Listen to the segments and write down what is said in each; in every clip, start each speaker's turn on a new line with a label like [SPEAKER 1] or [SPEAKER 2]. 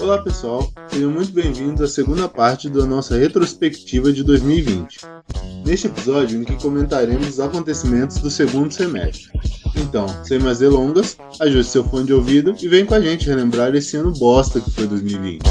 [SPEAKER 1] Olá pessoal, sejam muito bem-vindos à segunda parte da nossa retrospectiva de 2020. Neste episódio em que comentaremos os acontecimentos do segundo semestre. Então, sem mais delongas, ajuste seu fone de ouvido e vem com a gente relembrar esse ano bosta que foi 2020.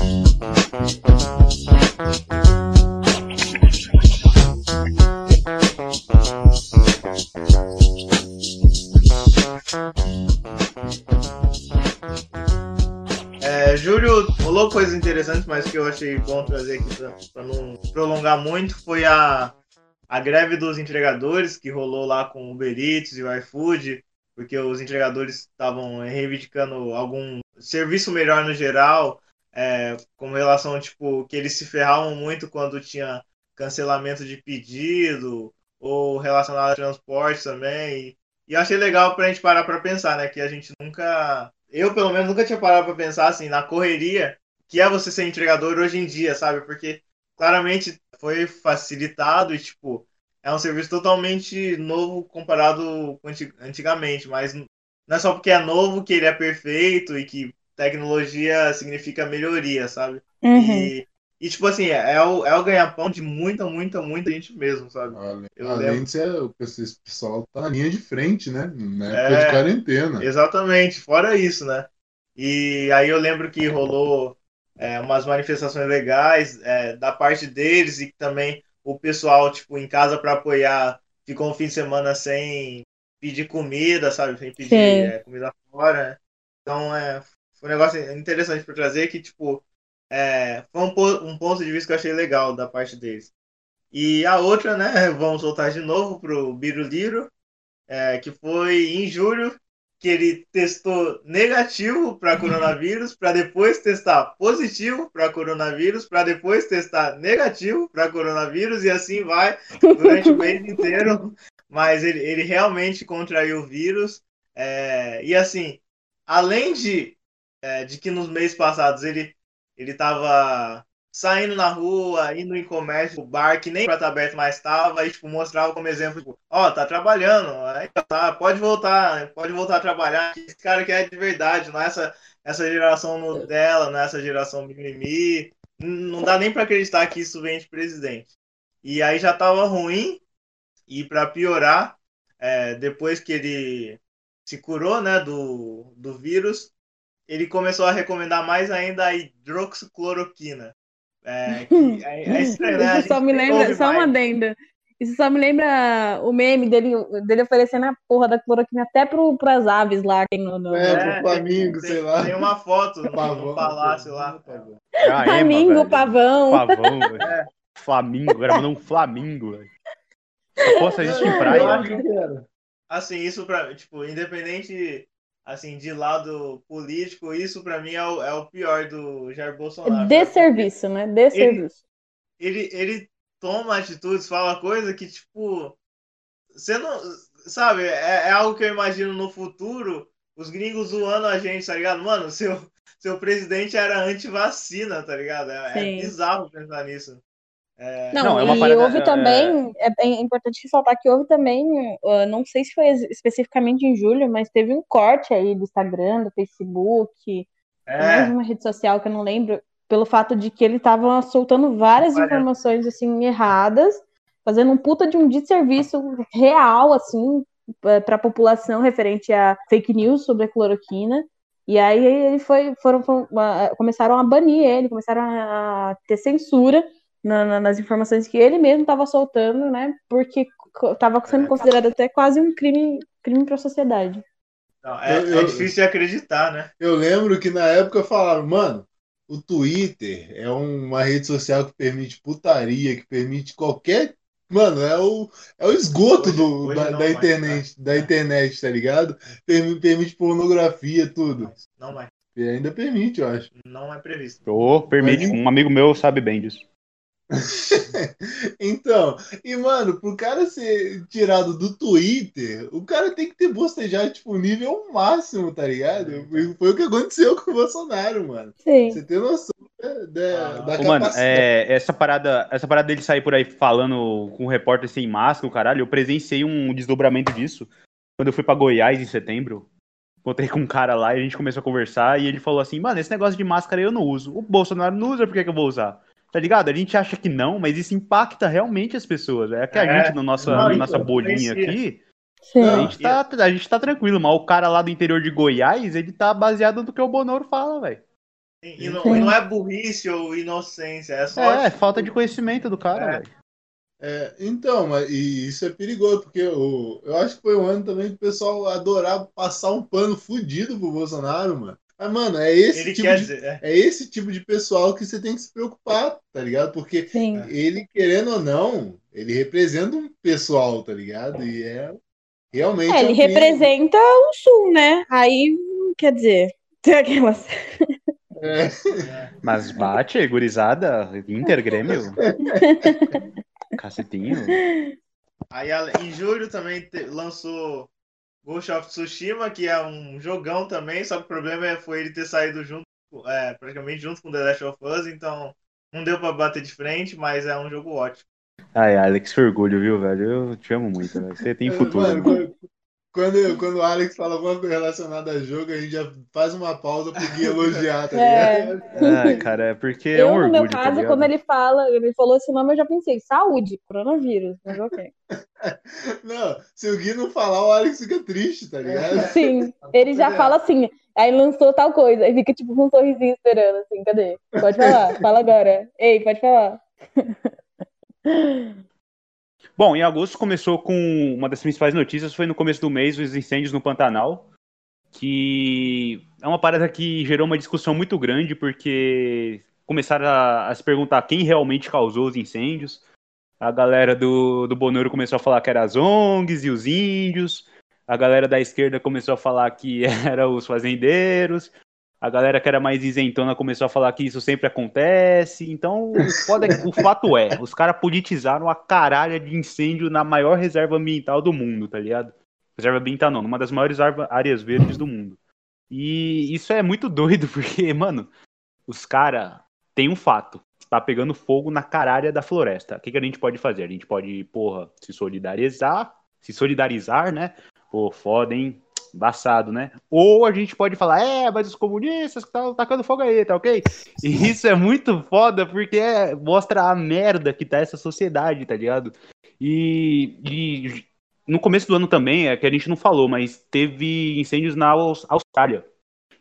[SPEAKER 2] Interessantes, mas que eu achei bom trazer aqui para não prolongar muito foi a, a greve dos entregadores que rolou lá com o Uber Eats e o iFood, porque os entregadores estavam reivindicando algum serviço melhor no geral, é, com relação, tipo, que eles se ferravam muito quando tinha cancelamento de pedido ou relacionado a transporte também. E, e achei legal para a gente parar para pensar, né, que a gente nunca eu pelo menos nunca tinha parado para pensar assim na correria que é você ser entregador hoje em dia, sabe? Porque claramente foi facilitado e tipo é um serviço totalmente novo comparado com antigamente, mas não é só porque é novo que ele é perfeito e que tecnologia significa melhoria, sabe?
[SPEAKER 3] Uhum.
[SPEAKER 2] E, e, tipo assim, é o, é o ganha-pão de muita, muita, muita gente mesmo, sabe?
[SPEAKER 1] Além,
[SPEAKER 2] Eu
[SPEAKER 1] além
[SPEAKER 2] lembro.
[SPEAKER 1] de ser, o pessoal tá na linha de frente, né? Na época
[SPEAKER 2] É.
[SPEAKER 1] de quarentena.
[SPEAKER 2] Exatamente, fora isso, né? E aí eu lembro que rolou é, umas manifestações legais é, da parte deles e que também o pessoal, tipo, em casa para apoiar, ficou um fim de semana sem pedir comida, sabe? Sem pedir é, comida fora, né? Então, é, foi um negócio interessante para trazer que, tipo, é, foi um, um ponto de vista que eu achei legal da parte deles. E a outra, né, vamos voltar de novo pro Biruliro, é, que foi em julho, que ele testou negativo para coronavírus, para depois testar positivo para coronavírus, para depois testar negativo para coronavírus, e assim vai durante o mês inteiro. Mas ele, ele realmente contraiu o vírus. é, e assim, além de, é, de que nos meses passados ele ele estava saindo na rua, indo em comércio, bar que nem para estar aberto mais estava, e tipo, mostrava como exemplo, tipo, ó, tá trabalhando, aí tá, pode voltar, pode voltar a trabalhar. Esse cara que é de verdade, não é essa, essa geração Nutella, não é essa geração mimimi. Não dá nem para acreditar que isso vem de presidente. E aí já tava ruim, e para piorar, é, depois que ele se curou, né, do, do vírus, ele começou a recomendar mais ainda a hidroxicloroquina. É, que é, é estranho, né? A
[SPEAKER 3] Isso só
[SPEAKER 2] gente
[SPEAKER 3] me lembra, só uma adenda. Isso só me lembra o meme dele, dele oferecendo a porra da cloroquina até pro, pras aves lá. que No, no...
[SPEAKER 1] É, pro Flamengo,
[SPEAKER 2] tem,
[SPEAKER 1] sei lá.
[SPEAKER 2] Tem uma foto no,
[SPEAKER 1] Pavão,
[SPEAKER 2] no palácio lá.
[SPEAKER 1] pavão.
[SPEAKER 4] Ah, é,
[SPEAKER 3] Flamingo,
[SPEAKER 4] velho.
[SPEAKER 3] pavão.
[SPEAKER 4] Pavão, velho. Flamingo, agora mandou um Flamingo, velho. Poxa, existe em praia.
[SPEAKER 2] que, assim, isso pra, tipo, independente, assim, de lado político, isso pra mim é o, é o pior do Jair Bolsonaro.
[SPEAKER 3] De
[SPEAKER 2] sabe?
[SPEAKER 3] serviço, né? Serviço.
[SPEAKER 2] ele, ele toma atitudes, fala coisa que, tipo, você não. Sabe, é, é algo que eu imagino no futuro, os gringos zoando a gente, tá ligado? Mano, seu, seu presidente era anti-vacina, tá ligado? É, é bizarro pensar nisso. É,
[SPEAKER 3] Não,
[SPEAKER 4] Não, é uma
[SPEAKER 3] e
[SPEAKER 4] parada-
[SPEAKER 3] houve
[SPEAKER 4] é-
[SPEAKER 3] também, é, é importante ressaltar que houve também, uh, não sei se foi especificamente em julho, mas teve um corte aí do Instagram, do Facebook, mais
[SPEAKER 2] é,
[SPEAKER 3] uma rede social que eu não lembro, pelo fato de que ele estava soltando várias
[SPEAKER 2] Olha.
[SPEAKER 3] informações assim erradas, fazendo um puta de um desserviço real assim para a população referente a fake news sobre a cloroquina. E aí ele foi, foram, foram- ah, começaram a banir ele, começaram a ter censura na- na- nas informações que ele mesmo estava soltando, né? Porque estava sendo
[SPEAKER 2] É.
[SPEAKER 3] considerado até quase um crime, crime para a sociedade.
[SPEAKER 2] não, é,
[SPEAKER 1] Eu-
[SPEAKER 2] é difícil de acreditar, né?
[SPEAKER 1] Eu lembro que na época falaram, mano, o Twitter é uma rede social que permite putaria, que permite qualquer. Mano, é o, é o esgoto
[SPEAKER 2] Hoje-
[SPEAKER 1] do,
[SPEAKER 2] hoje
[SPEAKER 1] da, da
[SPEAKER 2] mais,
[SPEAKER 1] internet,
[SPEAKER 2] tá?
[SPEAKER 1] da internet, tá ligado? Permite, permite pornografia, tudo.
[SPEAKER 2] Não vai.
[SPEAKER 1] E ainda permite, eu acho.
[SPEAKER 2] Não é previsto.
[SPEAKER 4] Ô, permite,
[SPEAKER 1] Mas-
[SPEAKER 4] um amigo meu sabe bem disso.
[SPEAKER 1] Então, e mano, pro cara ser tirado do Twitter, o cara tem que ter bostejado, tipo, nível máximo, tá ligado? E Foi o que aconteceu com o Bolsonaro, mano.
[SPEAKER 3] Sim.
[SPEAKER 1] Você tem noção da, da,
[SPEAKER 2] Ah.
[SPEAKER 1] da
[SPEAKER 4] Ô, mano,
[SPEAKER 1] capacidade.
[SPEAKER 4] é, essa parada, essa parada dele sair por aí falando com o repórter sem máscara, o caralho, eu presenciei um desdobramento disso quando eu fui pra Goiás em setembro. Encontrei com um cara lá e a gente começou a conversar e ele falou assim, mano, esse negócio de máscara eu não uso. O Bolsonaro não usa, por que, que eu vou usar? Tá ligado? A gente acha que não, mas isso impacta realmente as pessoas. É que a
[SPEAKER 2] É.
[SPEAKER 4] gente, no nossa,
[SPEAKER 2] Não,
[SPEAKER 4] na nossa bolinha aqui,
[SPEAKER 3] Sim.
[SPEAKER 4] a gente, tá, a gente tá tranquilo, mas o cara lá do interior de Goiás, ele tá baseado no que o Bonoro fala, velho.
[SPEAKER 2] E, e não, e não é burrice ou inocência, é só.
[SPEAKER 4] É, é falta de conhecimento do cara,
[SPEAKER 2] É.
[SPEAKER 4] velho.
[SPEAKER 1] É, então, mas e isso é perigoso, porque o, eu acho que foi um ano também que o pessoal adorava passar um pano fudido pro Bolsonaro, mano. Mas, mano, é esse,
[SPEAKER 2] Ele
[SPEAKER 1] tipo
[SPEAKER 2] quer
[SPEAKER 1] de,
[SPEAKER 2] dizer. é.
[SPEAKER 1] é esse tipo de pessoal que você tem que se preocupar, tá ligado? Porque
[SPEAKER 3] Sim.
[SPEAKER 1] ele, querendo ou não, ele representa um pessoal, tá ligado? E é realmente.
[SPEAKER 3] É,
[SPEAKER 1] é
[SPEAKER 3] ele
[SPEAKER 1] crime.
[SPEAKER 3] representa o sul, né? Aí, quer dizer, tem aquelas.
[SPEAKER 1] É,
[SPEAKER 4] Mas bate, gurizada, Inter, Grêmio. Cacetinho.
[SPEAKER 2] Aí em julho também te- lançou Ghost of Tsushima, que é um jogão também, só que o problema é- foi ele ter saído junto, é, praticamente junto com The Last of Us, então não deu pra bater de frente, mas é um jogo ótimo.
[SPEAKER 4] Ai, Alex, que orgulho, viu, velho? Eu te amo muito, velho. Você tem futuro.
[SPEAKER 1] Mano,
[SPEAKER 4] mano.
[SPEAKER 1] Quando, quando, o Alex fala alguma coisa relacionada a jogo, a gente já faz uma pausa pro Gui elogiar, tá
[SPEAKER 3] É.
[SPEAKER 1] ligado?
[SPEAKER 4] Ai, cara, é porque é
[SPEAKER 3] eu,
[SPEAKER 4] um
[SPEAKER 3] no
[SPEAKER 4] orgulho,
[SPEAKER 3] meu
[SPEAKER 4] tá
[SPEAKER 3] caso,
[SPEAKER 4] ligado?
[SPEAKER 3] quando ele fala, ele falou esse nome, eu já pensei, saúde, coronavírus. Mas ok.
[SPEAKER 1] Não, se o Gui não falar, o Alex fica triste, tá ligado?
[SPEAKER 3] Sim, ele já fala assim, aí lançou tal coisa, aí fica tipo com um sorrisinho esperando, assim, cadê? Pode falar, fala agora. Ei, pode falar.
[SPEAKER 4] Bom, em agosto começou com uma das principais notícias, foi no começo do mês, os incêndios no Pantanal, que é uma parada que gerou uma discussão muito grande, porque começaram a, a se perguntar quem realmente causou os incêndios. A galera do, do Bonoro começou a falar que era as ONGs e os índios. A galera da esquerda começou a falar que era os fazendeiros. A galera que era mais isentona começou a falar que isso sempre acontece. Então, o, é o fato é, os caras politizaram a caralha de incêndio na maior reserva ambiental do mundo, tá ligado? Reserva ambiental não, numa das maiores áreas verdes do mundo. E isso é muito doido, porque, mano, os caras têm um fato. Tá pegando fogo na caralha da floresta. O que, que a gente pode fazer? A gente pode, porra, se solidarizar, se solidarizar, né? Pô, foda, hein? Embaçado, né? Ou a gente pode falar, é, mas os comunistas que estão tacando fogo aí, tá ok? E isso é muito foda, porque é- mostra a merda que tá essa sociedade, tá ligado? E, e no começo do ano também, é que a gente não falou, mas teve incêndios na Aus- Austrália.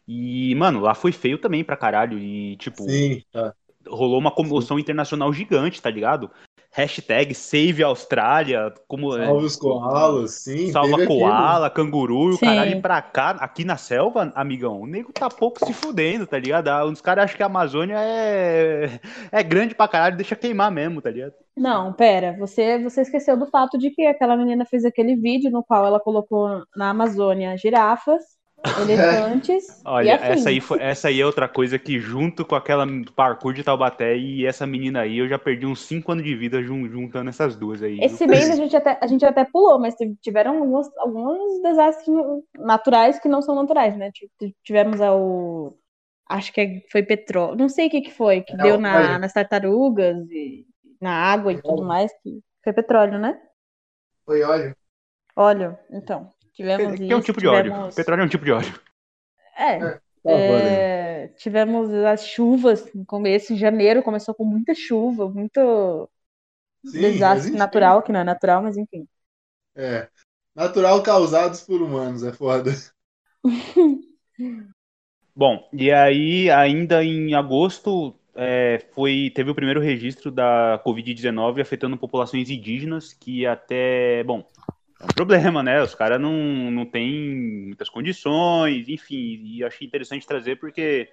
[SPEAKER 4] E, mano, lá foi feio também pra caralho. E, tipo,
[SPEAKER 1] Sim, tá.
[SPEAKER 4] rolou uma comoção internacional gigante, tá ligado? Hashtag Save Austrália, como é,
[SPEAKER 1] Salve os koalas, sim.
[SPEAKER 4] salva koala, canguru, e o
[SPEAKER 3] Sim.
[SPEAKER 4] caralho e pra cá, aqui na selva, amigão, o nego tá pouco se fudendo, tá ligado? Ah, Os caras acham que a Amazônia é, é grande pra caralho, deixa queimar mesmo, tá ligado?
[SPEAKER 3] Não, pera, você, você esqueceu do fato de que aquela menina fez aquele vídeo no qual ela colocou na Amazônia girafas, elefantes
[SPEAKER 4] Olha, essa aí, foi, essa aí é outra coisa que, junto com aquela parkour de Taubaté e essa menina aí, eu já perdi uns 5 anos de vida jun- juntando essas duas aí. viu?
[SPEAKER 3] Esse mês a gente até, a gente até pulou, mas tive- tiveram alguns, alguns desastres naturais que não são naturais, né? Tiv- Tivemos o. Acho que é- foi petróleo. Não sei o que, que foi, que
[SPEAKER 2] Não,
[SPEAKER 3] deu na, nas tartarugas e na água e tudo mais. Que foi petróleo, né?
[SPEAKER 2] Foi óleo.
[SPEAKER 3] Óleo, então. Tivemos
[SPEAKER 4] Que é um
[SPEAKER 3] isso,
[SPEAKER 4] tipo de óleo.
[SPEAKER 3] tivemos-
[SPEAKER 4] Petróleo é um tipo de óleo.
[SPEAKER 3] É,
[SPEAKER 1] Tá bom, né?
[SPEAKER 3] é, tivemos as chuvas no começo, em janeiro começou com muita chuva, muito
[SPEAKER 1] Sim,
[SPEAKER 3] desastre
[SPEAKER 1] mas
[SPEAKER 3] natural, que não é natural, mas enfim.
[SPEAKER 1] É. Natural causados por humanos, é foda.
[SPEAKER 4] Bom, e aí, ainda em agosto, é, foi, teve o primeiro registro da Covid-19 afetando populações indígenas, que até, bom, é um problema, né? Os caras não, não têm muitas condições, enfim, e achei interessante trazer porque,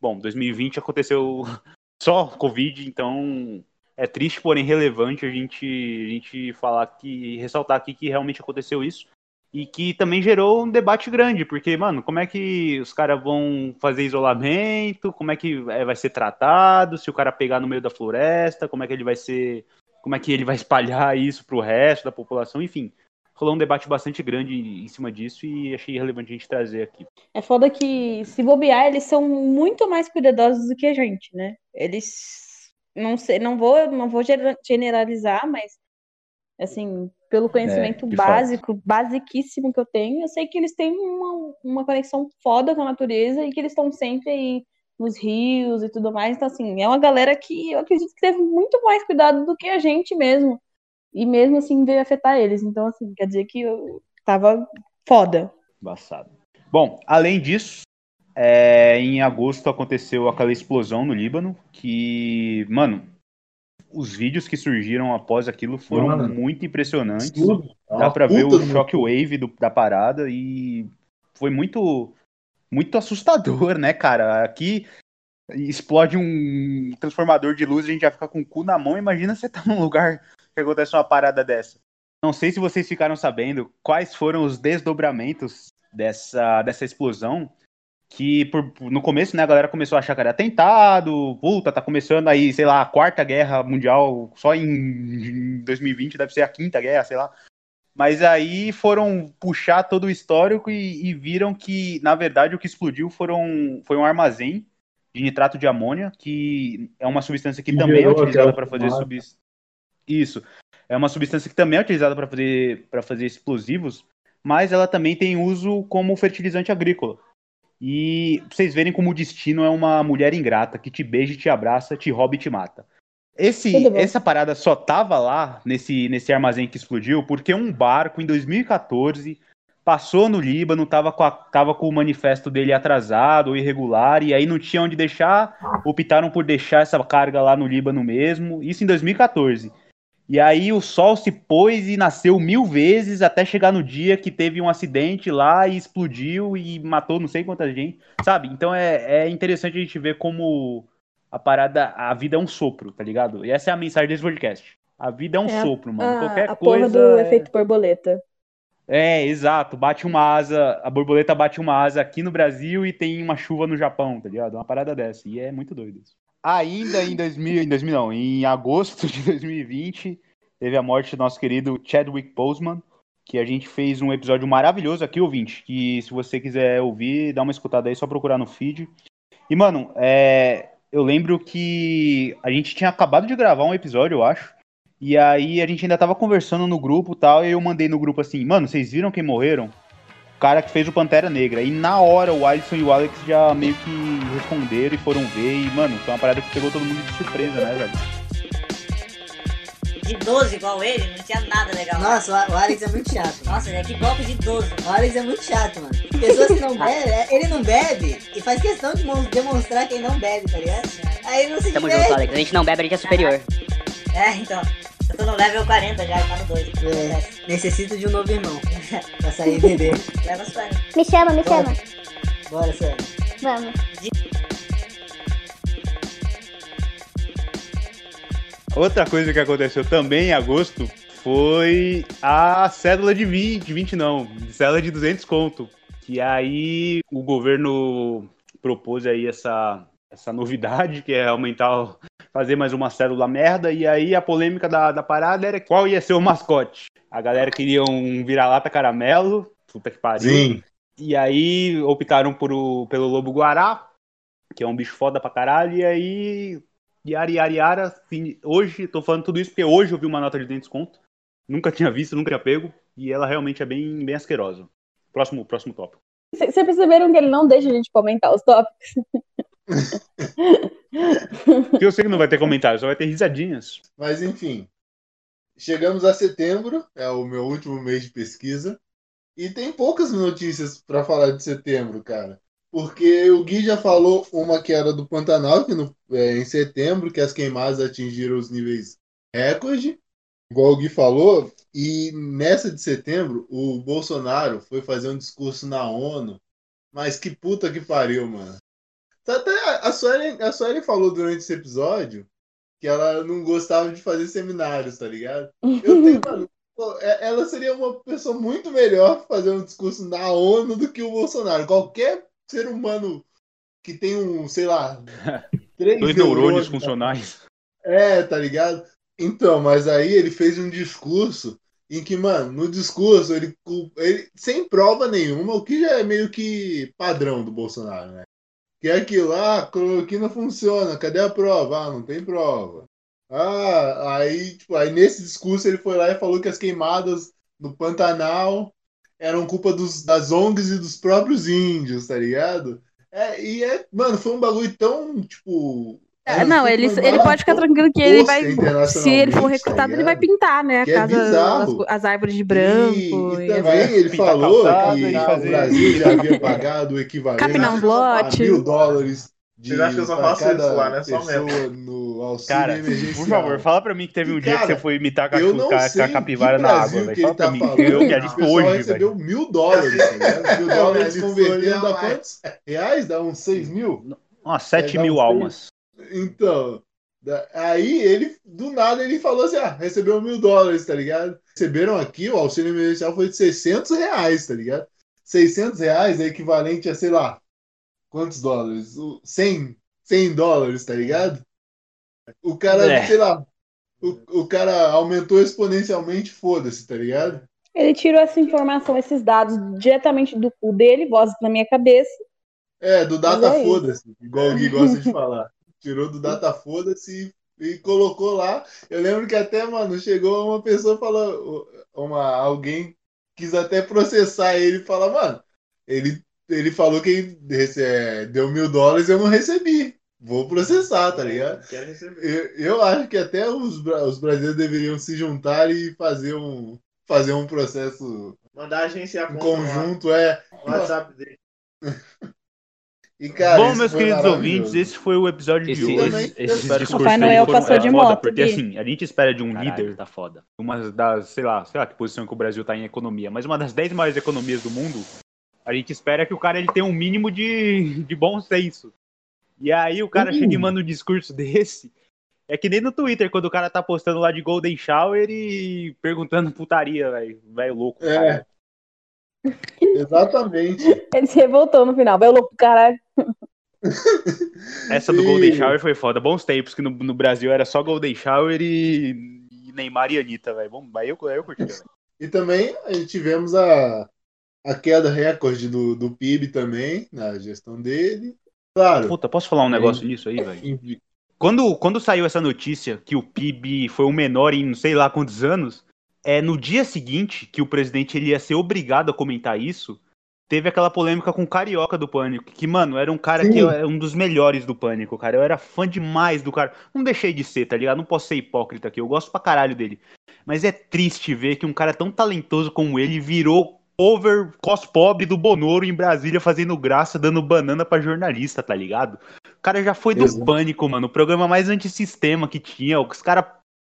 [SPEAKER 4] bom, 2020 aconteceu só Covid, então é triste, porém relevante a gente, a gente falar que, ressaltar aqui que realmente aconteceu isso. E que também gerou um debate grande, porque, mano, como é que os caras vão fazer isolamento? Como é que é, vai ser tratado? Se o cara pegar no meio da floresta, como é que ele vai ser. Como é que ele vai espalhar isso pro resto da população? Enfim, rolou um debate bastante grande em cima disso e achei relevante a gente trazer aqui.
[SPEAKER 3] É foda que, se bobear, eles são muito mais cuidadosos do que a gente, né? Eles. Não sei, não vou, não vou gener- generalizar, mas Assim, pelo conhecimento
[SPEAKER 4] de
[SPEAKER 3] básico, basiquíssimo que eu tenho, eu sei que eles têm uma, uma conexão foda com a natureza e que eles estão sempre aí nos rios e tudo mais. Então, assim, é uma galera que eu acredito que teve muito mais cuidado do que a gente mesmo. E mesmo assim veio afetar eles. Então, assim, quer dizer que eu tava foda.
[SPEAKER 4] Embaçado. Bom, além disso, é, em agosto aconteceu aquela explosão no Líbano, que, mano, os vídeos que surgiram após aquilo foram
[SPEAKER 1] Mano,
[SPEAKER 4] muito impressionantes.
[SPEAKER 1] Tudo.
[SPEAKER 4] Dá pra ver o shockwave do- da parada e foi muito muito assustador, né, cara? Aqui explode um transformador de luz, a gente já fica com o cu na mão. Imagina você tá num lugar que acontece uma parada dessa. Não sei se vocês ficaram sabendo quais foram os desdobramentos dessa, dessa explosão. Que por- no começo, né, a galera começou a achar que era atentado, puta, tá começando aí, sei lá, a quarta guerra mundial, só em, em 2020 deve ser a quinta guerra, sei lá. Mas aí foram puxar todo o histórico e, e viram que, na verdade, o que explodiu foram, foi um armazém de nitrato de amônia, que é uma substância que
[SPEAKER 1] Que
[SPEAKER 4] também é utilizada para fazer
[SPEAKER 1] fumaça.
[SPEAKER 4] Isso. É uma substância que também é utilizada para fazer, fazer explosivos, mas ela também tem uso como fertilizante agrícola. E pra vocês verem como o destino é uma mulher ingrata que te beija, te abraça, te rouba e te mata. Esse, essa parada só tava lá nesse, nesse armazém que explodiu porque um barco em 2014 passou no Líbano, tava com, a- tava com o manifesto dele atrasado ou irregular, e aí não tinha onde deixar, optaram por deixar essa carga lá no Líbano mesmo, isso em 2014. E aí o sol se pôs e nasceu mil vezes até chegar no dia que teve um acidente lá e explodiu e matou não sei quanta gente, sabe? Então é, é interessante a gente ver como a parada, a vida é um sopro, tá ligado? E essa é a mensagem desse podcast. A vida é um
[SPEAKER 3] É a-
[SPEAKER 4] sopro, mano.
[SPEAKER 3] a,
[SPEAKER 4] Qualquer
[SPEAKER 3] a porra
[SPEAKER 4] coisa.
[SPEAKER 3] do
[SPEAKER 4] é-
[SPEAKER 3] efeito borboleta.
[SPEAKER 4] é, exato. Bate uma asa, a borboleta bate uma asa aqui no Brasil e tem uma chuva no Japão, tá ligado? Uma parada dessa. E é muito doido isso. Ainda em 2000, em 2000 não, em agosto de 2020, teve a morte do nosso querido Chadwick Boseman, que a gente fez um episódio maravilhoso aqui, ouvinte, que se você quiser ouvir, dá uma escutada aí, só procurar no feed. E, mano, é, eu lembro que a gente tinha acabado de gravar um episódio, eu acho, e aí a gente ainda tava conversando no grupo tal, e eu mandei no grupo assim, mano, vocês viram quem morreram? O cara que fez o Pantera Negra. E na hora o Alisson e o Alex já meio que responderam e foram ver. E, mano, foi uma parada que pegou todo mundo de surpresa, né, velho?
[SPEAKER 5] De 12 igual ele, não tinha nada legal.
[SPEAKER 6] Nossa, o Alex é muito chato.
[SPEAKER 5] Nossa, ele é que golpe de 12.
[SPEAKER 6] O Alex é muito chato, mano. Pessoas que não bebem, é, ele não bebe e faz questão de mon- demonstrar quem não bebe, tá ligado? Aí não se
[SPEAKER 7] Tamo junto. Alex. A gente não bebe, a gente é superior.
[SPEAKER 5] É, então. Eu tô no level 40 já, tá no 2.
[SPEAKER 6] É, necessito de um novo irmão pra sair e beber.
[SPEAKER 5] Leva as 40.
[SPEAKER 8] Me chama, me
[SPEAKER 6] Bora.
[SPEAKER 8] chama.
[SPEAKER 6] Bora, sério.
[SPEAKER 8] Vamos.
[SPEAKER 4] Outra coisa que aconteceu também em agosto foi a cédula de 20, 20 não, cédula de 200 conto. Que aí o governo propôs aí essa, essa novidade, que é aumentar, o- fazer mais uma cédula merda. E aí a polêmica da, da parada era qual ia ser o mascote. A galera queria um vira-lata caramelo, puta que pariu.
[SPEAKER 1] Sim.
[SPEAKER 4] E aí optaram por o- pelo lobo guará, que é um bicho foda pra caralho, e aí. Yara, Yara, Yara. Hoje, tô falando tudo isso porque hoje eu vi uma nota de 200 conto. Nunca tinha visto, nunca tinha pego. E ela realmente é bem, bem asquerosa. Próximo, próximo tópico.
[SPEAKER 3] Vocês perceberam que ele não deixa a gente comentar os tópicos?
[SPEAKER 4] Eu sei que não vai ter comentário, só vai ter risadinhas.
[SPEAKER 1] Mas enfim, chegamos a setembro, é o meu último mês de pesquisa, e tem poucas notícias para falar de setembro, cara. Porque o Gui já falou uma que era do Pantanal, que no- é, em setembro, que as queimadas atingiram os níveis recorde, igual o Gui falou, e nessa de setembro, o Bolsonaro foi fazer um discurso na ONU, mas que puta que pariu, mano. Até a- Suelen, a Suelen falou durante esse episódio que ela não gostava de fazer seminários, tá ligado? Eu tenho, é- ela seria uma pessoa muito melhor pra fazer um discurso na ONU do que o Bolsonaro. Qualquer ser humano que tem um, sei lá, três
[SPEAKER 4] Dois neurônios
[SPEAKER 1] neurônios,
[SPEAKER 4] funcionais.
[SPEAKER 1] é, tá ligado? Então, mas aí ele fez um discurso em que, mano, no discurso ele, ele sem prova nenhuma, o que já é meio que padrão do Bolsonaro, né? Que é aquilo, ah, a cloroquina funciona, cadê a prova? Ah, não tem prova. Ah, aí, tipo, aí nesse discurso ele foi lá e falou que as queimadas no Pantanal eram culpa dos, das ONGs e dos próprios índios, tá ligado? É, e é, mano, foi um bagulho tão, tipo.
[SPEAKER 3] É, não, ele, ele pode ficar tranquilo que ele vai. Se ele for
[SPEAKER 1] tá
[SPEAKER 3] recrutado, ele vai pintar, né? A
[SPEAKER 1] Que é
[SPEAKER 3] casa,
[SPEAKER 1] bizarro.
[SPEAKER 3] as, as árvores de branco.
[SPEAKER 1] E, e
[SPEAKER 3] e
[SPEAKER 1] também ele
[SPEAKER 4] pintar
[SPEAKER 1] falou
[SPEAKER 4] calçada
[SPEAKER 1] que
[SPEAKER 4] e
[SPEAKER 1] o Brasil já havia pagado o equivalente a mil dólares de
[SPEAKER 2] Vocês acham que eu só faço isso lá, né? Só
[SPEAKER 1] pessoa no auxílio
[SPEAKER 4] Cara,
[SPEAKER 1] emergencial.
[SPEAKER 4] por favor, fala pra mim que teve um
[SPEAKER 1] E,
[SPEAKER 4] dia que
[SPEAKER 1] cara,
[SPEAKER 4] você foi imitar a,
[SPEAKER 1] sei
[SPEAKER 4] ca- capivara
[SPEAKER 1] que
[SPEAKER 4] na água, velho.
[SPEAKER 1] que
[SPEAKER 4] Fala
[SPEAKER 1] ele
[SPEAKER 4] pra
[SPEAKER 1] tá
[SPEAKER 4] mim.
[SPEAKER 1] falando.
[SPEAKER 4] Eu
[SPEAKER 1] o
[SPEAKER 4] arrisco
[SPEAKER 1] pessoal
[SPEAKER 4] hoje,
[SPEAKER 1] recebeu mil dólares, tá ligado? Mil dólares convertendo a quantos reais? Dá uns seis mil?
[SPEAKER 4] Nossa, 7
[SPEAKER 1] É,
[SPEAKER 4] mil almas.
[SPEAKER 1] Então, aí ele, do nada, ele falou assim: ah, recebeu mil dólares, tá ligado? Receberam aqui, o auxílio emergencial foi de 600 reais, tá ligado? 600 reais é equivalente a, sei lá, quantos dólares? O- 100, 100 dólares, tá ligado? O cara,
[SPEAKER 4] É.
[SPEAKER 1] sei lá, o, o cara aumentou exponencialmente, foda-se, tá ligado?
[SPEAKER 3] Ele tirou essa informação, esses dados diretamente do cu dele, voz na minha cabeça.
[SPEAKER 1] É, do data
[SPEAKER 3] é
[SPEAKER 1] foda-se, igual o Gui gosta de falar. Tirou do data foda-se e, colocou lá. Eu lembro que até, mano, chegou uma pessoa falou, uma, alguém quis até processar ele e falar, mano, ele, ele falou que rece- é, deu mil dólares e eu não recebi. Vou processar, tá ligado? Eu, eu acho que até os, os brasileiros deveriam se juntar e fazer um, fazer um processo
[SPEAKER 2] Mandar
[SPEAKER 1] em
[SPEAKER 2] conta no
[SPEAKER 1] conjunto, é.
[SPEAKER 2] WhatsApp dele.
[SPEAKER 1] E, cara,
[SPEAKER 4] Bom, meus queridos ouvintes, esse foi o episódio
[SPEAKER 7] Esse-
[SPEAKER 4] de
[SPEAKER 1] esse-
[SPEAKER 4] hoje.
[SPEAKER 1] esse-
[SPEAKER 4] Esses
[SPEAKER 1] Papai
[SPEAKER 3] Noel passou de
[SPEAKER 4] é foda,
[SPEAKER 3] moto,
[SPEAKER 4] porque assim, a gente espera de um
[SPEAKER 7] Caralho,
[SPEAKER 4] líder,
[SPEAKER 7] tá foda.
[SPEAKER 4] uma das, sei lá, sei lá que posição que o Brasil tá em economia, mas uma das 10 maiores economias do mundo, a gente espera que o cara ele tenha um mínimo de, de bom senso. E aí o cara
[SPEAKER 1] Um
[SPEAKER 4] chega e manda um discurso desse. É que nem no Twitter, quando o cara tá postando lá de Golden Shower e perguntando putaria, velho. Velho louco.
[SPEAKER 1] É.
[SPEAKER 4] cara.
[SPEAKER 1] Exatamente.
[SPEAKER 3] Ele se revoltou no final, vai louco, caralho.
[SPEAKER 4] Essa do
[SPEAKER 1] E-
[SPEAKER 4] Golden Shower foi foda. Bons tempos que no, no Brasil era só Golden Shower e, e Neymar e Anitta, velho. Bom, Aí eu, aí eu curti, velho.
[SPEAKER 1] E também tivemos a, a queda recorde do, do PIB também, na gestão dele. Claro.
[SPEAKER 4] Puta, posso falar um negócio nisso aí, velho? Quando, quando saiu essa notícia que o PIB foi o menor em não sei lá quantos anos, é no dia seguinte que o presidente ele ia ser obrigado a comentar isso, teve aquela polêmica com o Carioca do Pânico, que, mano, era um cara
[SPEAKER 1] Sim.
[SPEAKER 4] que era um dos melhores do Pânico, cara. Eu era fã demais do cara. Não deixei de ser, tá ligado? Não posso ser hipócrita aqui, eu gosto pra caralho dele. Mas é triste ver que um cara tão talentoso como ele virou over cos pobre do Bonoro em Brasília fazendo graça, dando banana pra jornalista, tá ligado? O cara já foi do
[SPEAKER 1] Exato.
[SPEAKER 4] Pânico, mano, o programa mais antissistema que tinha. Os caras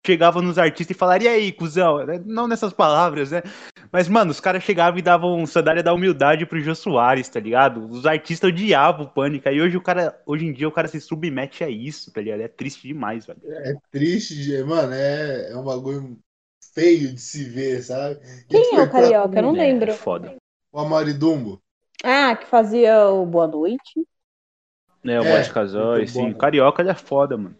[SPEAKER 4] chegavam nos artistas e falavam, e aí, cuzão? Não nessas palavras, né? Mas, mano, os caras chegavam e davam sandália da humildade pro Jô Soares, tá ligado? Os artistas odiavam o Pânico. E hoje o cara, hoje em dia o cara se submete a isso, tá ligado? É triste demais, velho.
[SPEAKER 1] É triste, de- mano, é, é um bagulho feio de se ver, sabe?
[SPEAKER 3] Quem
[SPEAKER 1] Isso
[SPEAKER 3] é o Carioca? Eu não
[SPEAKER 4] É,
[SPEAKER 3] lembro.
[SPEAKER 4] É foda.
[SPEAKER 1] O Amaridumbo.
[SPEAKER 3] Ah, que fazia o Boa Noite.
[SPEAKER 4] É, o
[SPEAKER 1] É,
[SPEAKER 4] Bote Casói,
[SPEAKER 1] muito
[SPEAKER 4] sim.
[SPEAKER 1] bom.
[SPEAKER 4] O Carioca ele é foda, mano.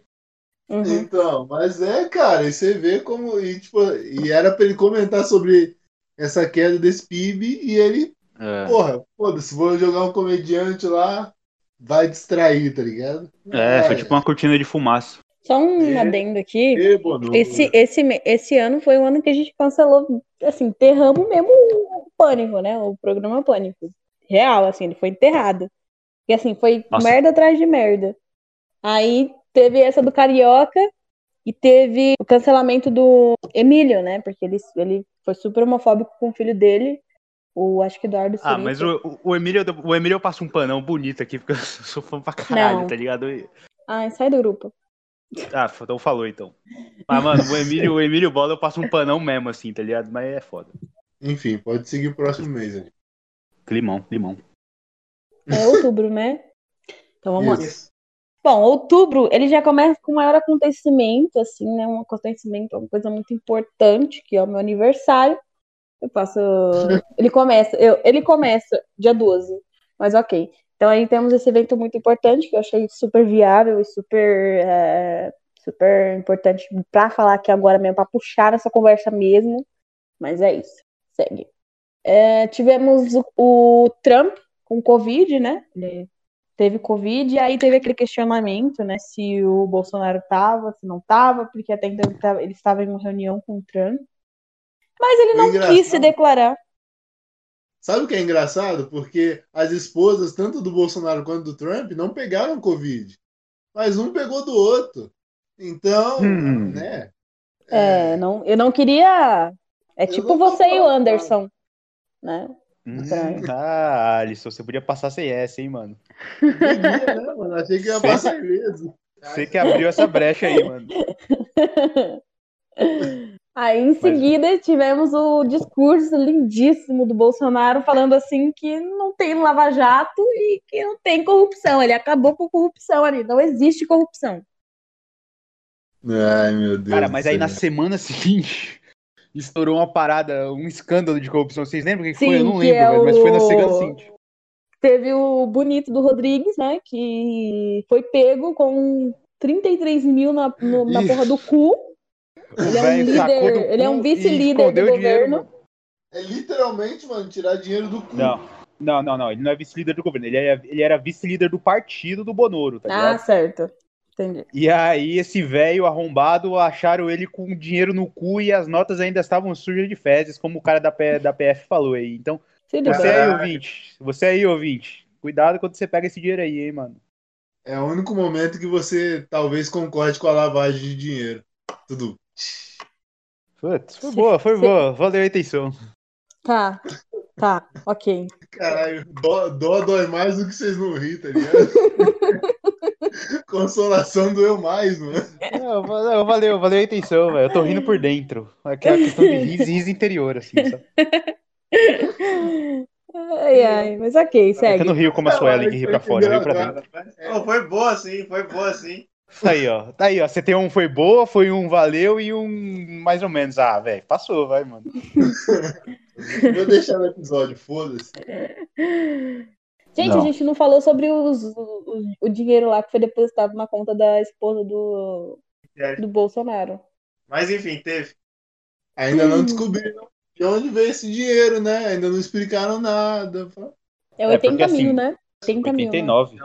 [SPEAKER 3] Uhum.
[SPEAKER 1] Então, mas é, cara, e você vê como. E, tipo, e era pra ele comentar sobre essa queda desse PIB e ele,
[SPEAKER 4] É,
[SPEAKER 1] porra, foda-se, vou jogar um comediante lá, vai distrair, tá ligado?
[SPEAKER 4] é foi tipo uma cortina de fumaça.
[SPEAKER 3] Só um
[SPEAKER 1] É.
[SPEAKER 3] adendo aqui.
[SPEAKER 1] Bono,
[SPEAKER 3] Esse, esse, esse ano foi o ano que a gente cancelou, assim, enterramos mesmo o Pânico, né? O programa Pânico. Real, assim, ele foi enterrado. E assim, foi
[SPEAKER 4] Nossa.
[SPEAKER 3] merda atrás de merda. Aí teve essa do Carioca e teve o cancelamento do Emílio, né? Porque ele, ele foi super homofóbico com o filho dele, o acho que Eduardo
[SPEAKER 4] Ah,
[SPEAKER 3] Sirico.
[SPEAKER 4] mas o, o Emílio, o Emílio eu passo um panão bonito aqui, porque eu sou fã pra caralho,
[SPEAKER 3] Não.
[SPEAKER 4] tá ligado?
[SPEAKER 3] Ai, sai do grupo.
[SPEAKER 4] Ah, então falou então. Mas, mano, o Emílio, o Emílio Bola eu passo um panão mesmo, assim, tá ligado? Mas é foda.
[SPEAKER 1] Enfim, pode seguir o próximo mês aí.
[SPEAKER 4] Climão, limão.
[SPEAKER 3] É outubro, né? Então vamos lá. Bom, outubro, ele já começa com o maior acontecimento, assim, né? Um acontecimento, uma coisa muito importante, que é o meu aniversário. Eu passo. Ele começa, eu, ele começa dia 12, mas ok. Então aí temos esse evento muito importante que eu achei super viável e super, é, super importante pra falar aqui agora mesmo, pra puxar essa conversa mesmo. Mas é isso. Segue. É, tivemos o, o Trump com Covid, né? Ele teve Covid, e aí teve aquele questionamento, né, se o Bolsonaro tava, se não tava, porque até então ele tava- ele estava em uma reunião com o Trump. Mas ele não
[SPEAKER 1] Engraçado.
[SPEAKER 3] quis se declarar.
[SPEAKER 1] Sabe o que é engraçado? Porque as esposas, tanto do Bolsonaro quanto do Trump, não pegaram Covid. Mas um pegou do outro. Então,
[SPEAKER 4] Hum.
[SPEAKER 1] né?
[SPEAKER 3] É, não, eu não queria. É
[SPEAKER 1] Eu
[SPEAKER 3] tipo
[SPEAKER 1] não
[SPEAKER 3] você e o
[SPEAKER 1] falando,
[SPEAKER 3] Anderson, né?
[SPEAKER 4] Hum, ah, Alisson, você podia passar sem essa, hein, mano?
[SPEAKER 1] Podia, né, mano? Achei que ia passar ileso.
[SPEAKER 4] Você que abriu essa brecha aí, mano.
[SPEAKER 3] Aí em seguida tivemos o discurso lindíssimo do Bolsonaro falando assim que não tem Lava Jato e que não tem corrupção. Ele acabou com corrupção ali, não existe corrupção.
[SPEAKER 1] Ai, meu Deus.
[SPEAKER 4] Cara, mas aí na semana seguinte estourou uma parada, um escândalo de corrupção. Vocês lembram o que
[SPEAKER 3] Sim,
[SPEAKER 4] foi? Eu não lembro,
[SPEAKER 3] é
[SPEAKER 4] velho, mas foi na
[SPEAKER 3] o-
[SPEAKER 4] semana seguinte.
[SPEAKER 3] Teve o bonito do Rodrigues, né? Que foi pego com 33 mil na, no- na porra do cu. Ele é um líder, ele é um vice-líder do
[SPEAKER 4] o dinheiro,
[SPEAKER 3] governo.
[SPEAKER 1] É literalmente, mano, tirar dinheiro do cu.
[SPEAKER 4] Não, não, não, não. Ele não é vice-líder do governo. Ele, é, ele era vice-líder do partido do Bonoro, tá
[SPEAKER 3] Ah,
[SPEAKER 4] ligado?
[SPEAKER 3] certo. Entendi.
[SPEAKER 4] E aí, esse velho arrombado acharam ele com dinheiro no cu e as notas ainda estavam sujas de fezes, como o cara da, P- da PF falou aí. Então, você aí, ouvinte. Você aí, ouvinte. Cuidado quando você pega esse dinheiro aí, hein, mano.
[SPEAKER 1] É o único momento que você talvez concorde com a lavagem de dinheiro. Tudo.
[SPEAKER 4] Putz, foi boa, foi boa. Valeu a intenção.
[SPEAKER 3] Tá, tá, ok.
[SPEAKER 1] Caralho, dó, dó dói mais do que vocês não rir, tá ligado? Consolação doeu mais, mano.
[SPEAKER 4] Não, valeu, valeu, valeu a intenção, velho. Eu tô rindo por dentro. Aqui é a questão de riso, riso interior, assim, sabe?
[SPEAKER 3] Ai, ai, mas ok,
[SPEAKER 4] É que eu
[SPEAKER 3] segue.
[SPEAKER 4] não rio como a Suelen que ri pra fora, rio pra dentro.
[SPEAKER 2] Pô, foi boa sim, foi boa sim.
[SPEAKER 4] Tá aí, ó. Tá aí, ó. Você tem um foi boa, foi um valeu e um mais ou menos. Ah, velho, passou, vai, mano.
[SPEAKER 1] Vou deixar no episódio, foda-se.
[SPEAKER 3] Gente,
[SPEAKER 4] Não.
[SPEAKER 3] a gente não falou sobre os, o, o dinheiro lá que foi depositado na conta da esposa do, do Bolsonaro.
[SPEAKER 2] Mas enfim, teve.
[SPEAKER 1] Ainda não descobriram de onde veio esse dinheiro, né? Ainda não explicaram nada.
[SPEAKER 3] É
[SPEAKER 4] É,
[SPEAKER 3] 80
[SPEAKER 4] porque, assim,
[SPEAKER 3] mil, né? 80 mil. né?
[SPEAKER 4] 89.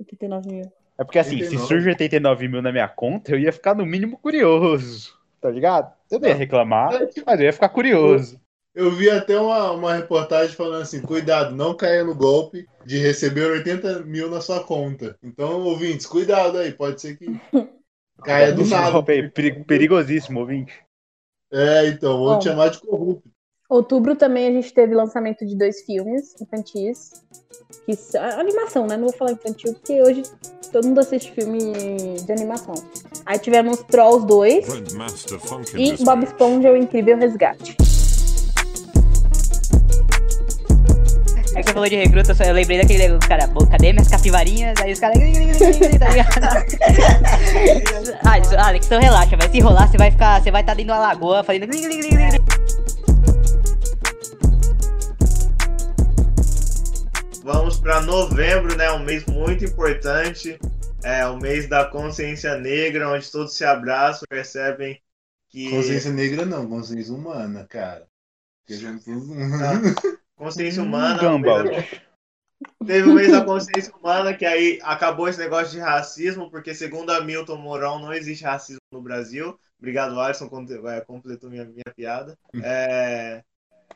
[SPEAKER 3] 89 mil.
[SPEAKER 4] É porque assim, se
[SPEAKER 1] 89.
[SPEAKER 4] surge 89 mil na minha conta, eu ia ficar no mínimo curioso. Tá ligado? Eu não ia reclamar, mas eu ia ficar curioso.
[SPEAKER 1] Eu vi até uma, uma reportagem falando assim: cuidado, não caia no golpe de receber 80 mil na sua conta. Então, ouvintes, cuidado aí, pode ser que caia do nada.
[SPEAKER 4] perigosíssimo, ouvinte.
[SPEAKER 1] É, então, vou
[SPEAKER 3] Bom.
[SPEAKER 1] te chamar de corrupto.
[SPEAKER 3] Outubro também a gente teve lançamento de dois filmes infantis. Que são- animação, né? Não vou falar infantil, porque hoje todo mundo assiste filme de animação. Aí tivemos Trolls 2
[SPEAKER 7] Grandmaster Funk in
[SPEAKER 3] e Bob Esponja, o Incrível Resgate.
[SPEAKER 5] É que você falou de recruta, eu lembrei daquele negócio, cara, "Pô, cadê minhas capivarinhas? Aí os caras. tá ligado? ah, isso- Alex, então relaxa, vai se enrolar, você vai ficar. Você vai estar dentro da lagoa fazendo.
[SPEAKER 2] Vamos para novembro, né? Um mês muito importante. É o mês da consciência negra, onde todos se abraçam, percebem que.
[SPEAKER 1] Consciência negra não, consciência humana, cara. Porque a gente-
[SPEAKER 2] Consciência
[SPEAKER 4] Hum,
[SPEAKER 2] humana.
[SPEAKER 4] Gumball.
[SPEAKER 2] o mês da- Teve o mês da consciência humana, que aí acabou esse negócio de racismo, porque segundo a Milton Mourão, não existe racismo no Brasil. Obrigado, Alisson, é, completou minha, minha piada. É,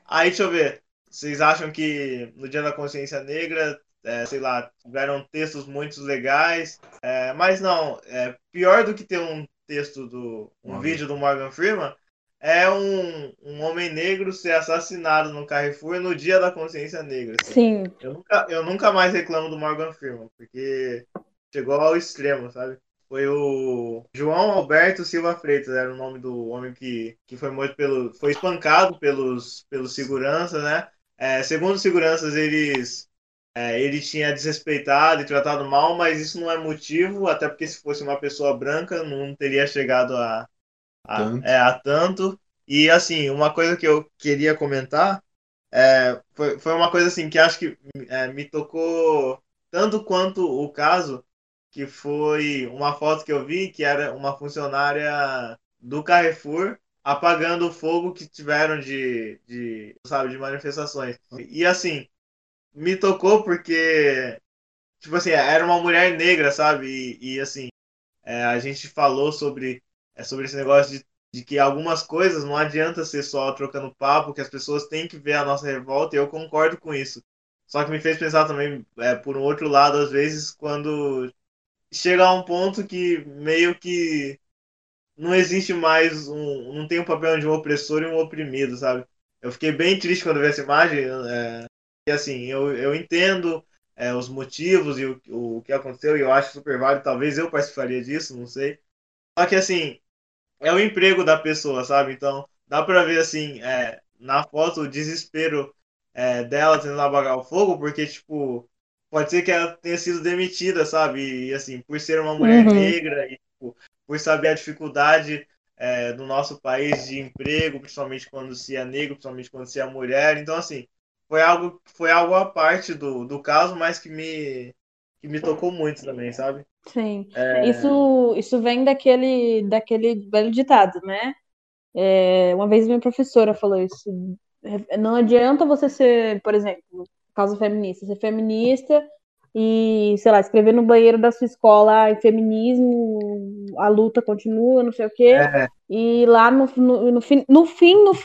[SPEAKER 2] Aí, deixa eu ver. Vocês acham que no Dia da Consciência Negra, é, sei lá, tiveram textos muito legais, é, mas não, é, pior do que ter um texto do. um vídeo do Morgan Freeman é um, um homem negro ser assassinado no Carrefour no Dia da Consciência Negra. assim.
[SPEAKER 3] Sim.
[SPEAKER 2] Eu nunca, eu nunca mais reclamo do Morgan Freeman, porque chegou ao extremo, sabe? Foi o João Alberto Silva Freitas, era o nome do homem que, que foi morto pelo. foi espancado pelos, pelos seguranças, né? É, segundo os seguranças, eles. é, ele tinha desrespeitado e tratado mal, mas isso não é motivo, até porque se fosse uma pessoa branca, não teria chegado a, a,
[SPEAKER 1] Tanto.
[SPEAKER 2] é, a tanto. E assim, uma coisa que eu queria comentar é, foi, foi uma coisa assim que acho que é, me tocou tanto quanto o caso, que foi uma foto que eu vi que era uma funcionária do Carrefour apagando o fogo que tiveram de, de sabe, de manifestações. E assim, me tocou porque tipo assim, era uma mulher negra, sabe? E, e, assim, é, a gente falou sobre, é, sobre esse negócio de, de que algumas coisas não adianta ser só trocando papo, que as pessoas têm que ver a nossa revolta, e eu concordo com isso. Só que me fez pensar também, é, por um outro lado, às vezes, quando chega a um ponto que meio que não existe mais um. não tem um papel de um opressor e um oprimido, sabe? Eu fiquei bem triste quando vi essa imagem. É, e assim, eu, eu entendo é, os motivos e o, o que aconteceu, e eu acho super válido. Talvez eu participaria disso, não sei. Só que assim, é o emprego da pessoa, sabe? Então, dá pra ver assim, é, na foto o desespero é, dela tentando apagar o fogo, porque, tipo, pode ser que ela tenha sido demitida, sabe? E assim, por ser uma mulher
[SPEAKER 3] Uhum.
[SPEAKER 2] negra e tipo, por saber a dificuldade é, do nosso país de emprego, principalmente quando se é negro, principalmente quando se é mulher. Então, assim, foi algo, foi algo à parte do, do caso, mas que me, que me tocou muito também, sabe?
[SPEAKER 3] Sim.
[SPEAKER 2] É,
[SPEAKER 3] Isso, isso vem daquele, daquele velho ditado, né? É, uma vez minha professora falou isso. Não adianta você ser, por exemplo, causa feminista, ser feminista e, sei lá, escrever no banheiro da sua escola, ah, feminismo, a luta continua, não sei o quê.
[SPEAKER 2] é,
[SPEAKER 3] E lá no, no, no, fim no,